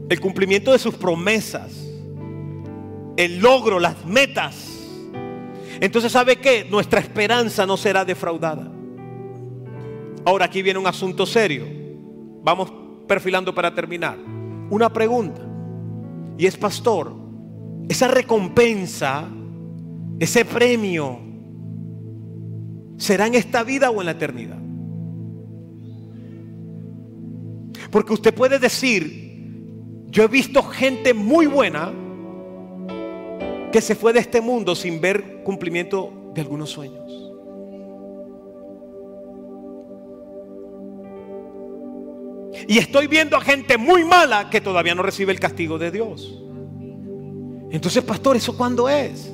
S2: El cumplimiento de sus promesas. El logro, las metas. Entonces, ¿sabe qué? Nuestra esperanza no será defraudada. Ahora aquí viene un asunto serio. Vamos perfilando para terminar. Una pregunta. Y es, pastor, esa recompensa, ese premio, ¿será en esta vida o en la eternidad? Porque usted puede decir, yo he visto gente muy buena que se fue de este mundo sin ver cumplimiento de algunos sueños. Y estoy viendo a gente muy mala que todavía no recibe el castigo de Dios. Entonces, pastor, ¿eso cuándo es?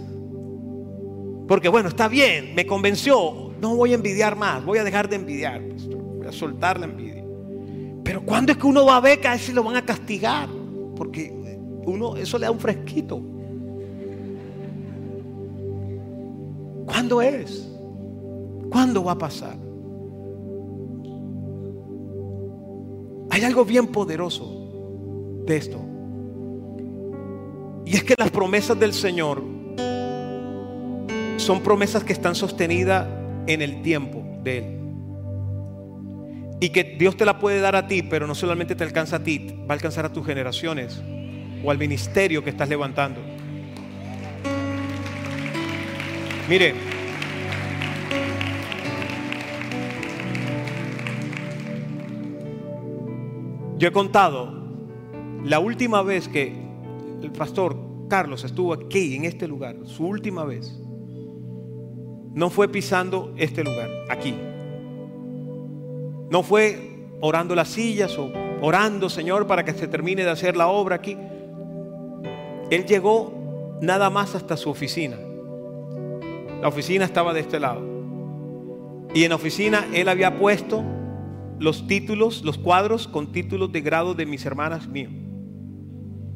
S2: Porque bueno, está bien, me convenció. No voy a envidiar más, voy a dejar de envidiar. Voy a soltar la envidia. Pero ¿cuándo es que uno va a ver que a ese lo van a castigar? Porque uno, eso le da un fresquito. ¿Cuándo es? ¿Cuándo va a pasar? Hay algo bien poderoso de esto. Y es que las promesas del Señor son promesas que están sostenidas en el tiempo de Él. Y que Dios te la puede dar a ti, pero no solamente te alcanza a ti, va a alcanzar a tus generaciones o al ministerio que estás levantando. Mire, Yo he contado la última vez que el pastor Carlos estuvo aquí, en este lugar, su última vez, no fue pisando este lugar, aquí. No fue orando las sillas o orando, Señor, para que se termine de hacer la obra aquí. Él llegó nada más hasta su oficina. La oficina estaba de este lado. Y en la oficina él había puesto los títulos, los cuadros con títulos de grado de mis hermanas míos.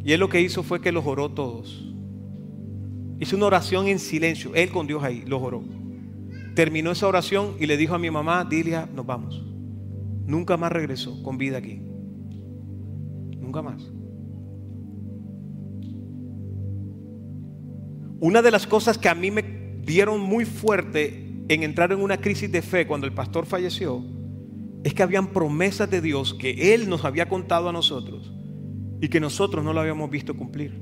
S2: Y él lo que hizo fue que los oró todos. Hizo una oración en silencio, él con Dios ahí, los oró. Terminó esa oración y le dijo a mi mamá, Dilia, nos vamos. Nunca más regresó con vida aquí. Nunca más. Una de las cosas que a mí me dieron muy fuerte en entrar en una crisis de fe cuando el pastor falleció es que habían promesas de Dios que Él nos había contado a nosotros y que nosotros no lo habíamos visto cumplir.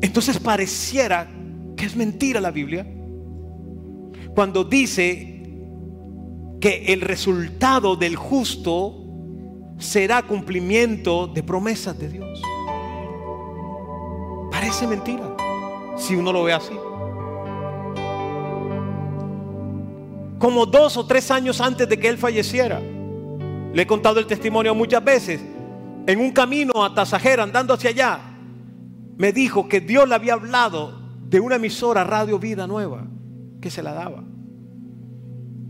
S2: Entonces pareciera que es mentira la Biblia, cuando dice que el resultado del justo será cumplimiento de promesas de Dios. Parece mentira si uno lo ve así. Como dos o tres años antes de que él falleciera, le he contado el testimonio muchas veces, en un camino a Tasajera, andando hacia allá, me dijo que Dios le había hablado de una emisora Radio Vida Nueva que se la daba.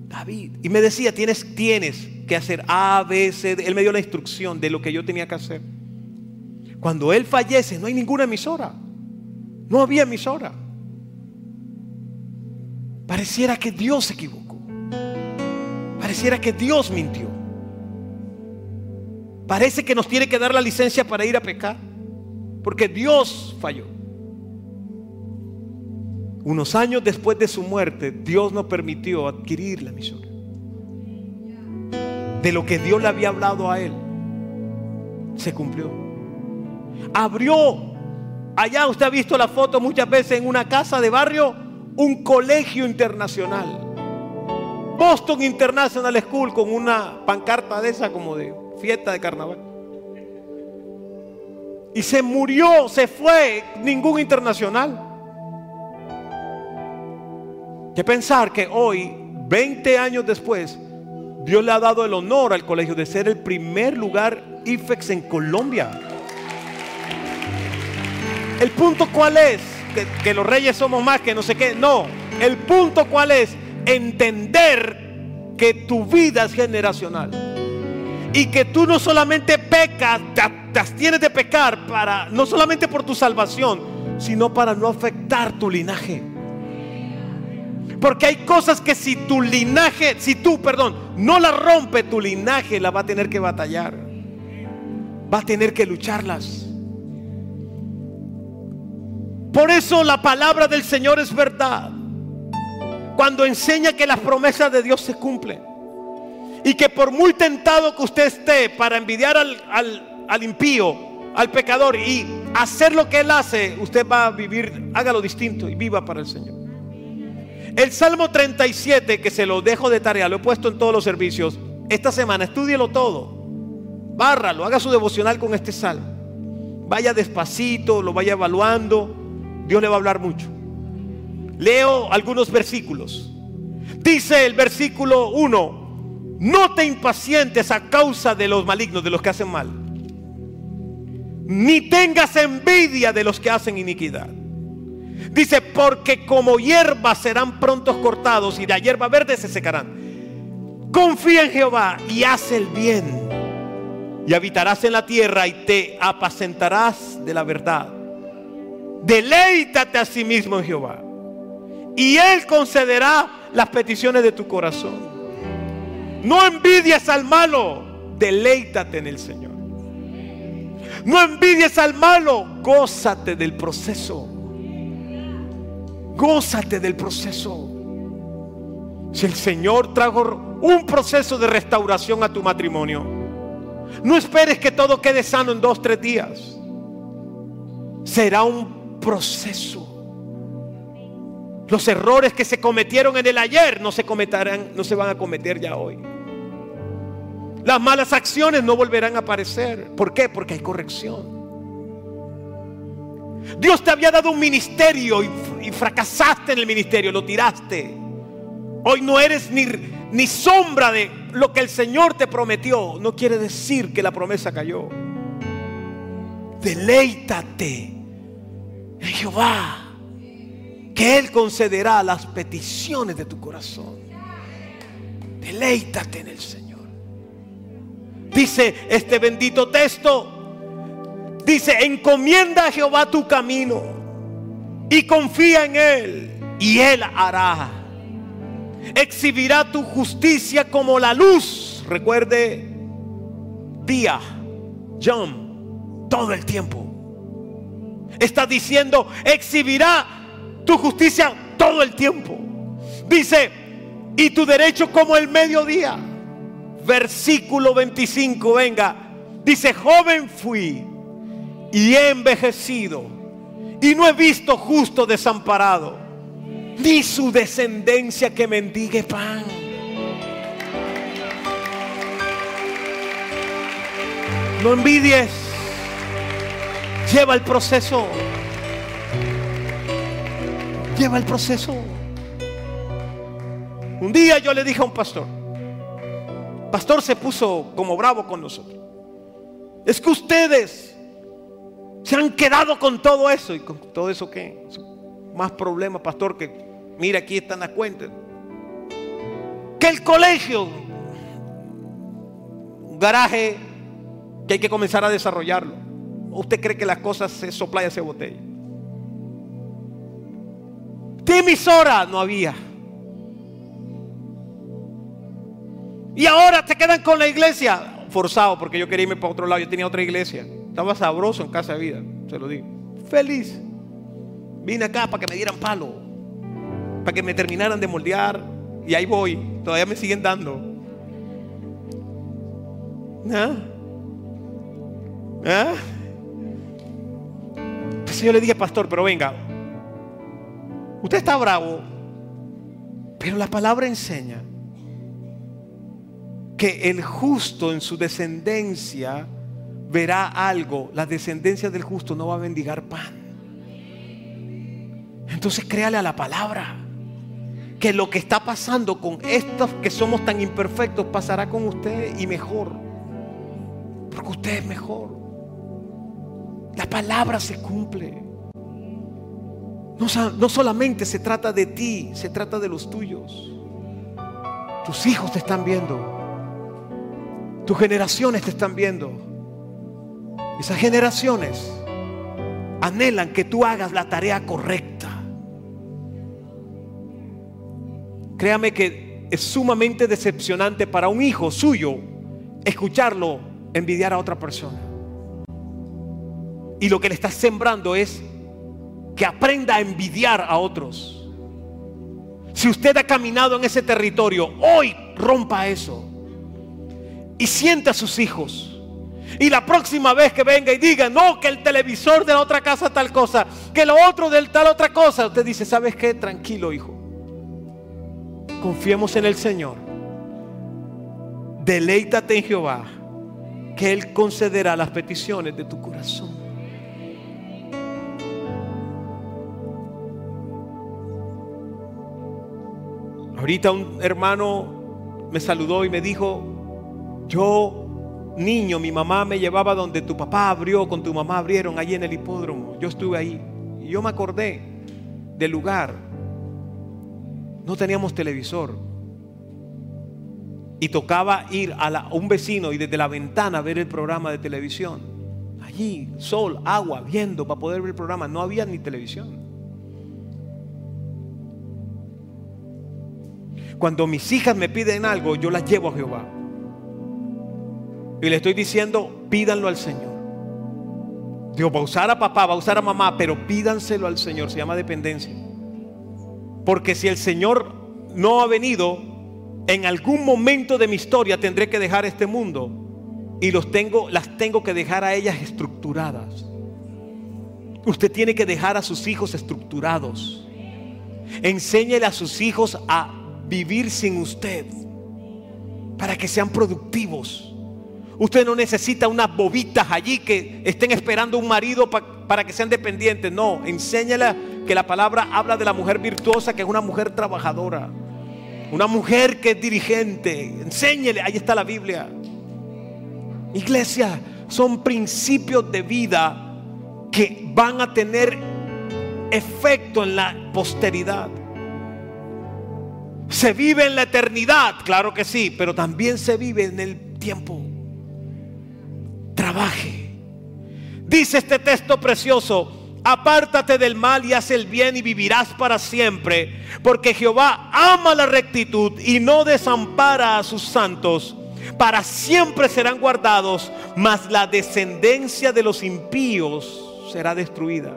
S2: David. Y me decía, tienes, tienes que hacer A, B, C. Él me dio la instrucción de lo que yo tenía que hacer. Cuando él fallece, no hay ninguna emisora. No había emisora. Pareciera que Dios se equivocó. Pareciera que Dios mintió. Parece que nos tiene que dar la licencia para ir a pecar. Porque Dios falló. Unos años después de su muerte, Dios nos permitió adquirir la emisora. De lo que Dios le había hablado a él, se cumplió. Abrió, allá usted ha visto la foto muchas veces en una casa de barrio, un colegio internacional. Boston International School con una pancarta de esa como de fiesta de carnaval. Y se murió, se fue, ningún internacional. Que pensar que hoy, 20 años después, Dios le ha dado el honor al colegio de ser el primer lugar IFEX en Colombia. El punto cuál es, que, los reyes somos más que no sé qué. No, el punto cuál es, entender que tu vida es generacional. Y que tú no solamente pecas, te, te abstienes de pecar para, no solamente por tu salvación, sino para no afectar tu linaje. Porque hay cosas que si tu linaje, si tú, perdón, no la rompe, tu linaje la va a tener que batallar. Va a tener que lucharlas. Por eso la palabra del Señor es verdad. Cuando enseña que las promesas de Dios se cumplen. Y que por muy tentado que usted esté para envidiar al, al, al impío, al pecador y hacer lo que él hace, usted va a vivir, hágalo distinto y viva para el Señor. El Salmo 37, que se lo dejo de tarea, lo he puesto en todos los servicios. Esta semana, estudielo todo. Bárralo, haga su devocional con este salmo. Vaya despacito, lo vaya evaluando. Dios le va a hablar mucho. Leo algunos versículos. Dice el versículo 1, no te impacientes a causa de los malignos, de los que hacen mal. Ni tengas envidia de los que hacen iniquidad Dice, porque como hierba serán prontos cortados y la hierba verde se secarán. Confía en Jehová y haz el bien. Y habitarás en la tierra y te apacentarás de la verdad. Deleítate a sí mismo en Jehová. Y Él concederá las peticiones de tu corazón. No envidies al malo, deleítate en el Señor. No envidies al malo, gózate del proceso. Gózate del proceso. Si el Señor trajo un proceso de restauración a tu matrimonio, no esperes que todo quede sano en dos, tres días. Será un proceso. Los errores que se cometieron en el ayer no se cometerán, no se van a cometer ya hoy. Las malas acciones no volverán a aparecer. ¿Por qué? Porque hay corrección. Dios te había dado un ministerio y, fracasaste en el ministerio, lo tiraste. Hoy no eres ni, ni sombra de lo que el Señor te prometió. No quiere decir que la promesa cayó. Deleítate en Jehová, que Él concederá las peticiones de tu corazón. Deleítate en el Señor. Dice este bendito texto, Dice, encomienda a Jehová tu camino y confía en Él y Él hará. Exhibirá tu justicia como la luz. Recuerde, día, John, todo el tiempo. Está diciendo, exhibirá tu justicia todo el tiempo. Dice, y tu derecho como el mediodía. Versículo 25, venga. Dice, joven fui y he envejecido y no he visto justo desamparado, ni su descendencia que mendigue pan. No envidies. Lleva el proceso. Lleva el proceso. Un día yo le dije a un pastor, pastor se puso como bravo con nosotros. Es que ustedes se han quedado con todo eso. ¿Y con todo eso qué? Más problemas, pastor, que mira aquí están las cuentas. Que el colegio, un garaje que hay que comenzar a desarrollarlo. ¿O usted cree que las cosas se sopla y se botella? ¿Qué emisora? No había. Y ahora te quedan con la iglesia. Forzado, porque yo quería irme para otro lado. Yo tenía otra iglesia. Estaba sabroso en casa de vida, se lo digo. Feliz. Vine acá para que me dieran palo. Para que me terminaran de moldear. Y ahí voy. Todavía me siguen dando. ¿Ah? ¿Ah? Entonces yo le dije, pastor, pero venga. Usted está bravo. Pero la palabra enseña que el justo en su descendencia verá algo. La descendencia del justo no va a bendigar pan. Entonces créale a la palabra. Que lo que está pasando con estos que somos tan imperfectos pasará con usted y mejor. Porque usted es mejor. La palabra se cumple. No, no solamente se trata de ti, se trata de los tuyos. Tus hijos te están viendo. Tus generaciones te están viendo. Esas generaciones anhelan que tú hagas la tarea correcta. Créame que es sumamente decepcionante para un hijo suyo escucharlo envidiar a otra persona. Y lo que le estás sembrando es que aprenda a envidiar a otros. Si usted ha caminado en ese territorio, hoy rompa eso y sienta a sus hijos. Y la próxima vez que venga y diga, no, que el televisor de la otra casa tal cosa, que lo otro del tal otra cosa, usted dice, ¿sabes qué? Tranquilo, hijo. Confiemos en el Señor. Deleítate en Jehová, que Él concederá las peticiones de tu corazón. Ahorita un hermano me saludó y me dijo, yo, niño, mi mamá me llevaba donde tu papá abrió, con tu mamá abrieron allí en el hipódromo. Yo estuve ahí. Y yo me acordé del lugar. No teníamos televisor. Y tocaba ir a, un vecino y desde la ventana ver el programa de televisión. Allí, sol, agua, viendo para poder ver el programa. No había ni televisión. Cuando mis hijas me piden algo, yo las llevo a Jehová. Y le estoy diciendo, pídanlo al Señor. Digo, va a usar a papá, va a usar a mamá, pero pídanselo al Señor, se llama dependencia. Porque si el Señor no ha venido, en algún momento de mi historia tendré que dejar este mundo y los tengo, las tengo que dejar a ellas estructuradas. Usted tiene que dejar a sus hijos estructurados. Enséñele a sus hijos a vivir sin usted para que sean productivos. Usted no necesita unas bobitas allí que estén esperando un marido para que sean dependientes. No, enséñala que la palabra habla de la mujer virtuosa, que es una mujer trabajadora. Una mujer que es dirigente. Enséñele, ahí está la Biblia. Iglesia, son principios de vida que van a tener efecto en la posteridad. Se vive en la eternidad, claro que sí, pero también se vive en el tiempo trabaje. Dice este texto precioso, apártate del mal y haz el bien y vivirás para siempre, porque Jehová ama la rectitud y no desampara a sus santos. Para siempre serán guardados, mas la descendencia de los impíos será destruida.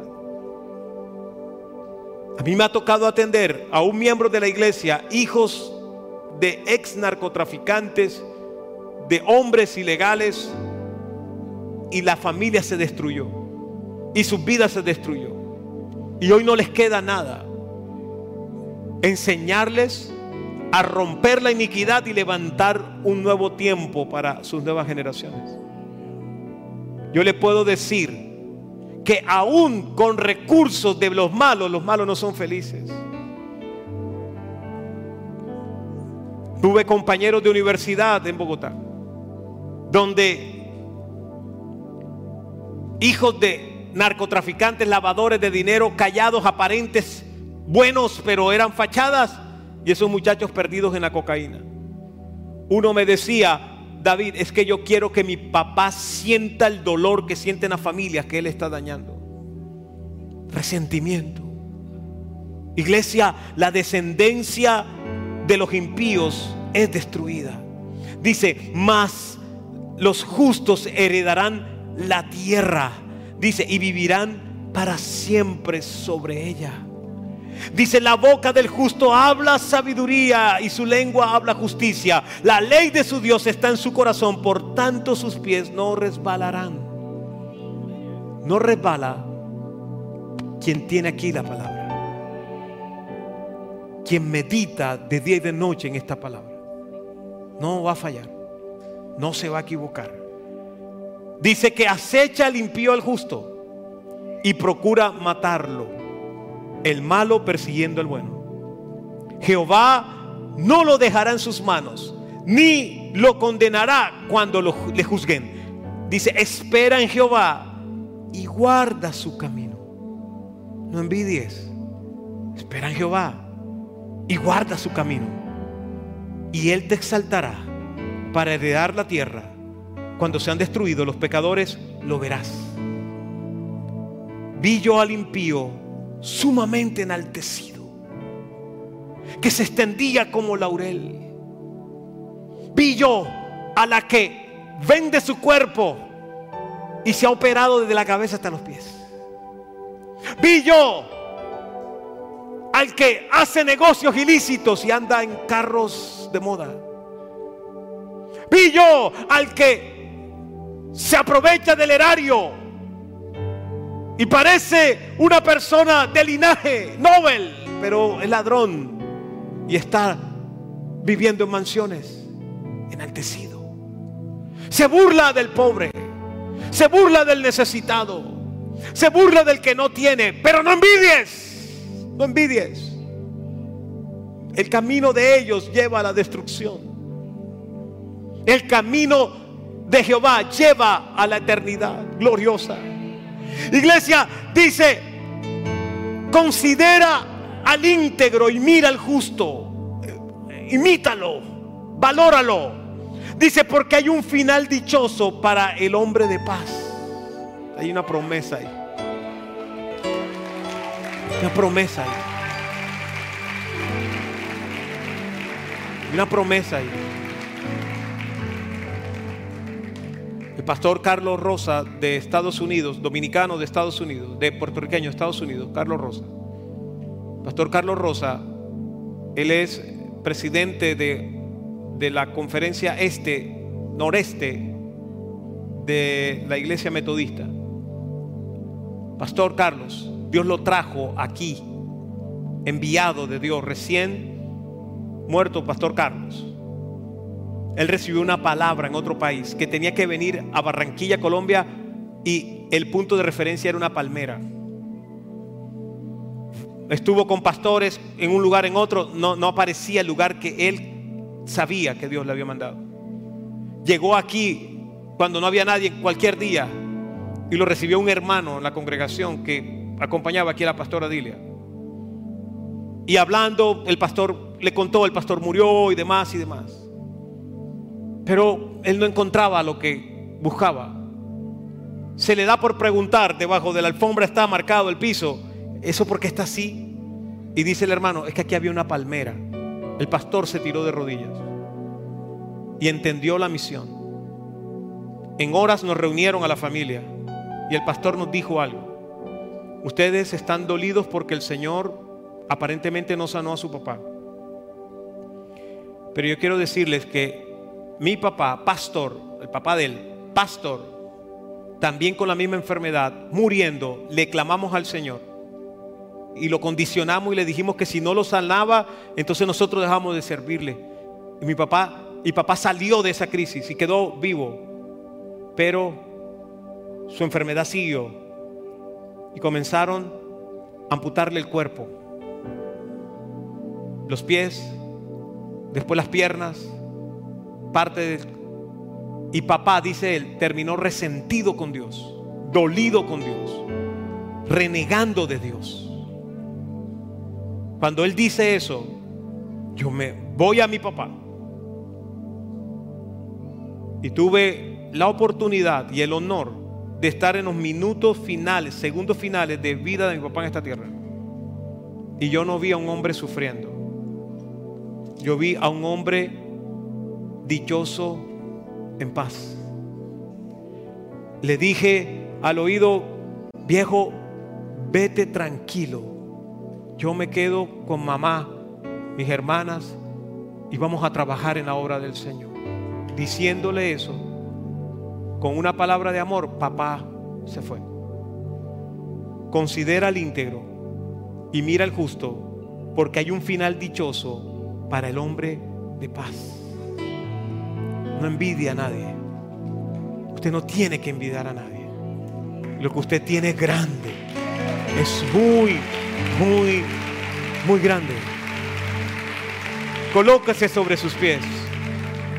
S2: A mí me ha tocado atender a un miembro de la iglesia, hijos de ex narcotraficantes, de hombres ilegales, y la familia se destruyó. Y su vida se destruyó. Y hoy no les queda nada. enseñarles a romper la iniquidad y levantar un nuevo tiempo para sus nuevas generaciones. Yo le puedo decir que aún con recursos de los malos, los malos no son felices. Tuve compañeros de universidad en Bogotá, donde hijos de narcotraficantes, lavadores de dinero, callados, aparentes, buenos, pero eran fachadas, y esos muchachos perdidos en la cocaína. Uno me decía, David, es que yo quiero que mi papá sienta el dolor que sienten las familias que él está dañando. Resentimiento. Iglesia, la descendencia de los impíos es destruida. Dice, mas los justos heredarán la tierra. Dice, y vivirán para siempre sobre ella. Dice, la boca del justo habla sabiduría y su lengua habla justicia. La ley de su Dios está en su corazón, por tanto sus pies no resbalarán. No resbala quien tiene aquí la palabra. Quien medita de día y de noche en esta palabra. No va a fallar. No se va a equivocar. Dice que acecha limpió al justo y procura matarlo el malo persiguiendo al bueno. Jehová no lo dejará en sus manos, ni lo condenará cuando le juzguen. Dice, espera en Jehová y guarda su camino. No envidies. Espera en Jehová y guarda su camino. Y Él te exaltará para heredar la tierra. Cuando sean destruidos los pecadores, lo verás. Vi yo al impío sumamente enaltecido, que se extendía como laurel. Vi yo a la que vende su cuerpo y se ha operado desde la cabeza hasta los pies. Vi yo al que hace negocios ilícitos y anda en carros de moda. Vi yo al que se aprovecha del erario y parece una persona de linaje Nobel, pero es ladrón y está viviendo en mansiones, enaltecido. Se burla del pobre, se burla del necesitado, se burla del que no tiene, pero no envidies, no envidies. El camino de ellos lleva a la destrucción. El camino de Jehová lleva a la eternidad gloriosa. Iglesia dice, considera al íntegro y mira al justo. Imítalo, valóralo. Dice, porque hay un final dichoso para el hombre de paz. Hay una promesa ahí. Una promesa ahí. Una promesa ahí. Pastor Carlos Rosa de Estados Unidos, dominicano de Estados Unidos, de puertorriqueño de Estados Unidos, Carlos Rosa. Pastor Carlos Rosa, él es presidente de, de la conferencia este, noreste de la iglesia metodista. Pastor Carlos, Dios lo trajo aquí, enviado de Dios, recién muerto Pastor Carlos él recibió una palabra en otro país que tenía que venir a Barranquilla, Colombia, y el punto de referencia era una palmera. Estuvo con pastores en un lugar, en otro, no, aparecía el lugar que él sabía que Dios le había mandado. Llegó aquí cuando no había nadie, cualquier día, y lo recibió un hermano en la congregación que acompañaba aquí a la pastora Dilia. Y hablando, el pastor le contó, el pastor murió y demás y demás. Pero él no encontraba lo que buscaba. Se le da por preguntar, debajo de la alfombra está marcado el piso, ¿eso porque está así? Y dice el hermano, es que aquí había una palmera. El pastor se tiró de rodillas y entendió la misión. En horas nos reunieron a la familia y el pastor nos dijo algo. Ustedes están dolidos porque el Señor aparentemente no sanó a su papá. Pero yo quiero decirles que mi papá, pastor, el papá de él, pastor, también con la misma enfermedad, muriendo, le clamamos al Señor. y lo condicionamos y le dijimos que si no lo sanaba, entonces nosotros dejamos de servirle. Y mi papá, mi papá salió de esa crisis y quedó vivo, pero su enfermedad siguió y comenzaron a amputarle el cuerpo, los pies, después las piernas, parte de... Y papá, dice él, terminó resentido con Dios, dolido con Dios, renegando de Dios. Cuando él dice eso, yo me voy a mi papá. Y tuve la oportunidad y el honor de estar en los minutos finales, segundos finales de vida de mi papá en esta tierra. Y yo no vi a un hombre sufriendo. Yo vi a un hombre dichoso en paz. Le dije al oído, viejo, vete tranquilo yo me quedo con mamá, mis hermanas, y vamos a trabajar en la obra del Señor. Diciéndole eso, con una palabra de amor, papá se fue. Considera al íntegro y mira al justo, porque hay un final dichoso para el hombre de paz. No envidia a nadie. Usted no tiene que envidiar a nadie. Lo que usted tiene es grande. Es muy muy, muy grande. Colócase sobre sus pies.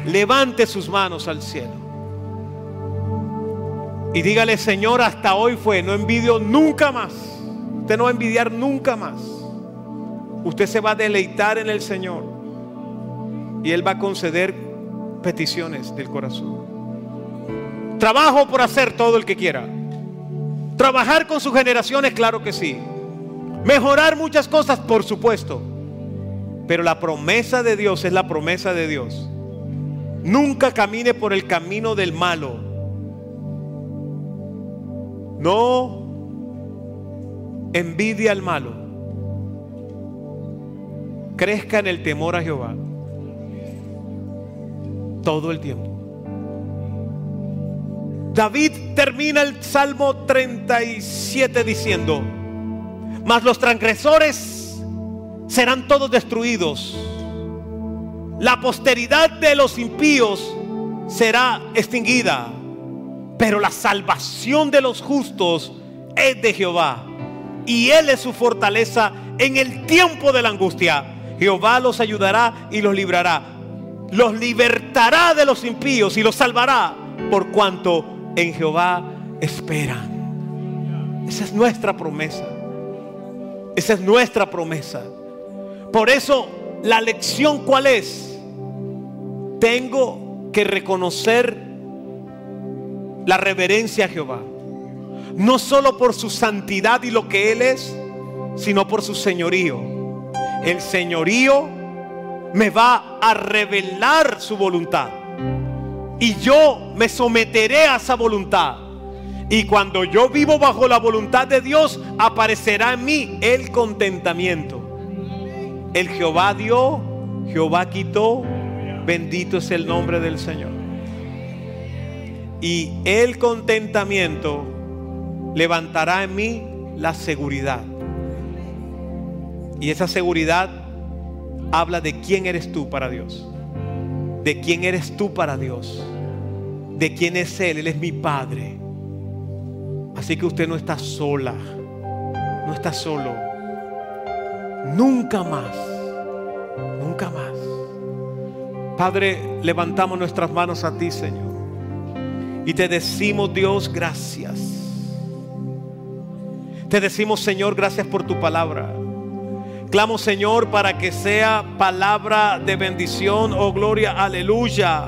S2: Levante sus manos al cielo. Y dígale, Señor, hasta hoy fue, no envidio nunca más. Usted no va a envidiar nunca más. Usted se va a deleitar en el Señor. Y Él va a conceder peticiones del corazón. Trabajo por hacer todo el que quiera. Trabajar con sus generaciones, claro que sí. Mejorar muchas cosas, por supuesto. Pero la promesa de Dios es la promesa de Dios. Nunca camine por el camino del malo. No envidia al malo. Crezca en el temor a Jehová. Todo el tiempo. David termina el Salmo 37 diciendo, mas los transgresores serán todos destruidos. La posteridad de los impíos será extinguida, pero la salvación de los justos es de Jehová. Y Él es su fortaleza en el tiempo de la angustia. Jehová los ayudará y los librará. Los libertará de los impíos y los salvará por cuanto en Jehová esperan. Esa es nuestra promesa. Esa es nuestra promesa. Por eso, la lección cuál es? Tengo que reconocer la reverencia a Jehová. No solo por su santidad y lo que Él es, sino por su señorío. El señorío me va a revelar su voluntad. Y yo me someteré a esa voluntad. Y cuando yo vivo bajo la voluntad de Dios, aparecerá en mí el contentamiento. El Jehová dio, Jehová quitó, bendito es el nombre del Señor. Y el contentamiento levantará en mí la seguridad. Y esa seguridad habla de quién eres tú para Dios. De quién eres tú para Dios. De quién es Él. Él es mi Padre. Así que usted no está sola, no está solo. Nunca más, nunca más. Padre, levantamos nuestras manos a ti, Señor. Y te decimos, Dios, gracias. Te decimos, Señor, gracias por tu palabra. Clamo, Señor, para que sea palabra de bendición, oh gloria, aleluya,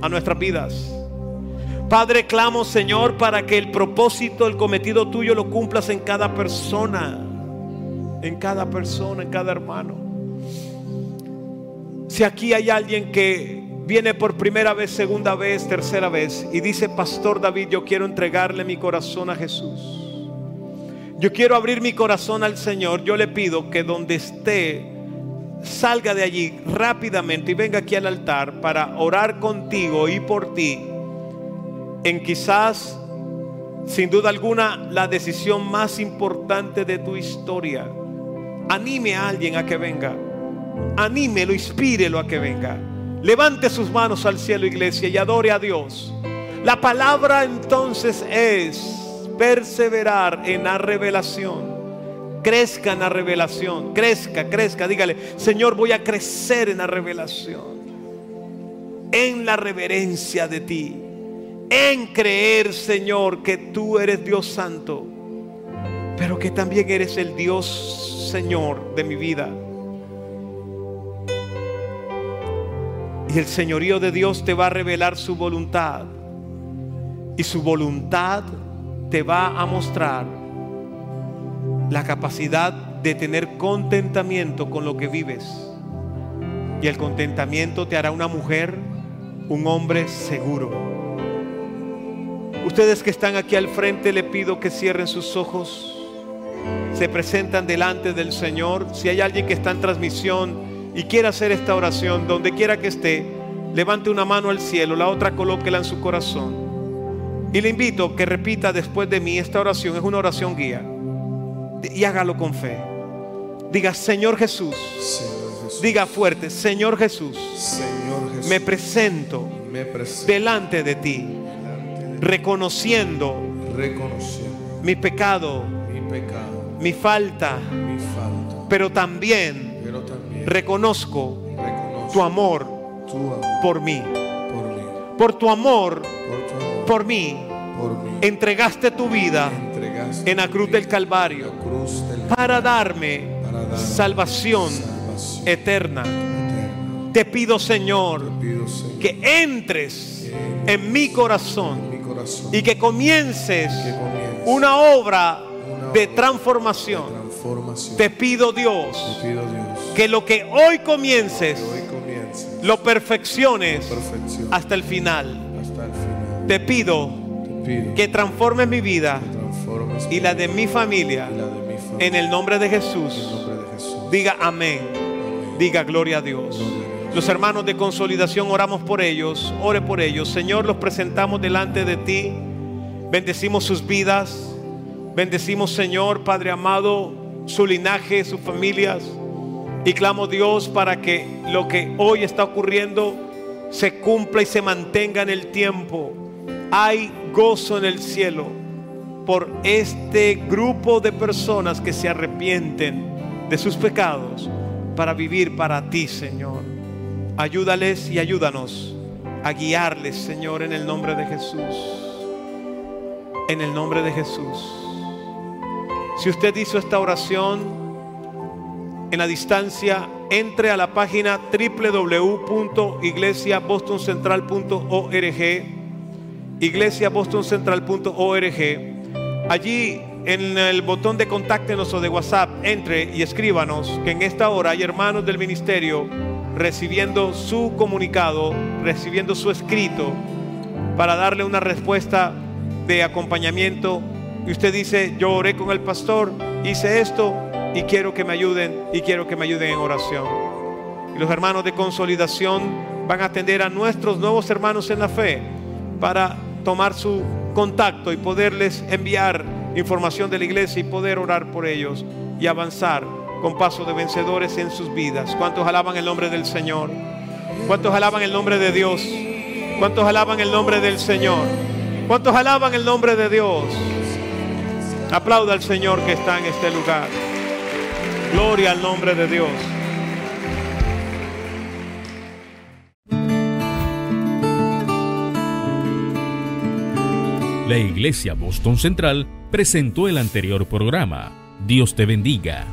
S2: a nuestras vidas. Padre, clamo, Señor, para que el propósito, el cometido tuyo lo cumplas en cada persona, en cada persona, en cada hermano. Si aquí hay alguien que viene por primera vez, segunda vez, tercera vez y dice, Pastor David, yo quiero entregarle mi corazón a Jesús. Yo quiero abrir mi corazón al Señor. Yo le pido que donde esté, salga de allí rápidamente y venga aquí al altar para orar contigo y por ti en quizás, sin duda alguna, la decisión más importante de tu historia. anime a alguien a que venga. Anímelo, inspírelo a que venga. Levante sus manos al cielo, iglesia, y adore a Dios. La palabra entonces es perseverar en la revelación. Crezca en la revelación, crezca, crezca. Dígale, Señor, voy a crecer en la revelación. En la reverencia de ti. En creer, Señor, que tú eres Dios santo. Pero que también eres el Dios, Señor, de mi vida. Y el señorío de Dios te va a revelar su voluntad. Y su voluntad te va a mostrar la capacidad de tener contentamiento con lo que vives. Y el contentamiento te hará una mujer, un hombre seguro. Ustedes que están aquí al frente, le pido que cierren sus ojos. Se presentan delante del Señor. Si hay alguien que está en transmisión, y quiera hacer esta oración, donde quiera que esté, levante una mano al cielo, la otra colóquela en su corazón. Y le invito que repita después de mí esta oración, es una oración guía. Y hágalo con fe. Diga, Señor Jesús. Diga fuerte, Señor Jesús. Me, presento delante de ti. reconociendo, mi, pecado, mi, falta, pero también reconozco, tu, amor por mí. Por, tu amor por, mí, entregaste tu vida en la cruz del Calvario para darme salvación, eterna. Te pido, Señor, que entres en mi corazón, y que comiences, una obra de transformación. Te pido Dios, que lo que hoy comiences, lo perfecciones, hasta, el final. Te pido, que transformes mi vida y la de mi familia, en el nombre de Jesús. Diga amén. Diga gloria a Dios. Los hermanos de consolidación oramos por ellos. Ore por ellos. Señor, los presentamos delante de ti. Bendecimos sus vidas. Bendecimos, Señor, Padre amado, su linaje, sus familias. Y clamo Dios para que lo que hoy está ocurriendo se cumpla y se mantenga en el tiempo. Hay gozo en el cielo por este grupo de personas que se arrepienten de sus pecados para vivir para ti, Señor. Ayúdales y ayúdanos a guiarles, Señor, en el nombre de Jesús. En el nombre de Jesús. Si usted hizo esta oración, en la distancia, entre a la página www.iglesiabostoncentral.org, iglesiabostoncentral.org. Allí en el botón de contáctenos o de WhatsApp, entre y escríbanos que en esta hora hay hermanos del ministerio recibiendo su comunicado, recibiendo su escrito para darle una respuesta de acompañamiento. Y usted dice, yo oré con el pastor, hice esto, y quiero que me ayuden y quiero que me ayuden en oración. Y los hermanos de consolidación van a atender a nuestros nuevos hermanos en la fe para tomar su contacto y poderles enviar información de la iglesia y poder orar por ellos y avanzar con paso de vencedores en sus vidas. ¿Cuántos alaban el nombre del Señor? ¿Cuántos alaban el nombre de Dios? ¿Cuántos alaban el nombre del Señor? ¿Cuántos alaban el nombre de Dios? Aplauda al Señor que está en este lugar. Gloria al nombre de Dios.
S1: La Iglesia Boston Central presentó el anterior programa. Dios te bendiga.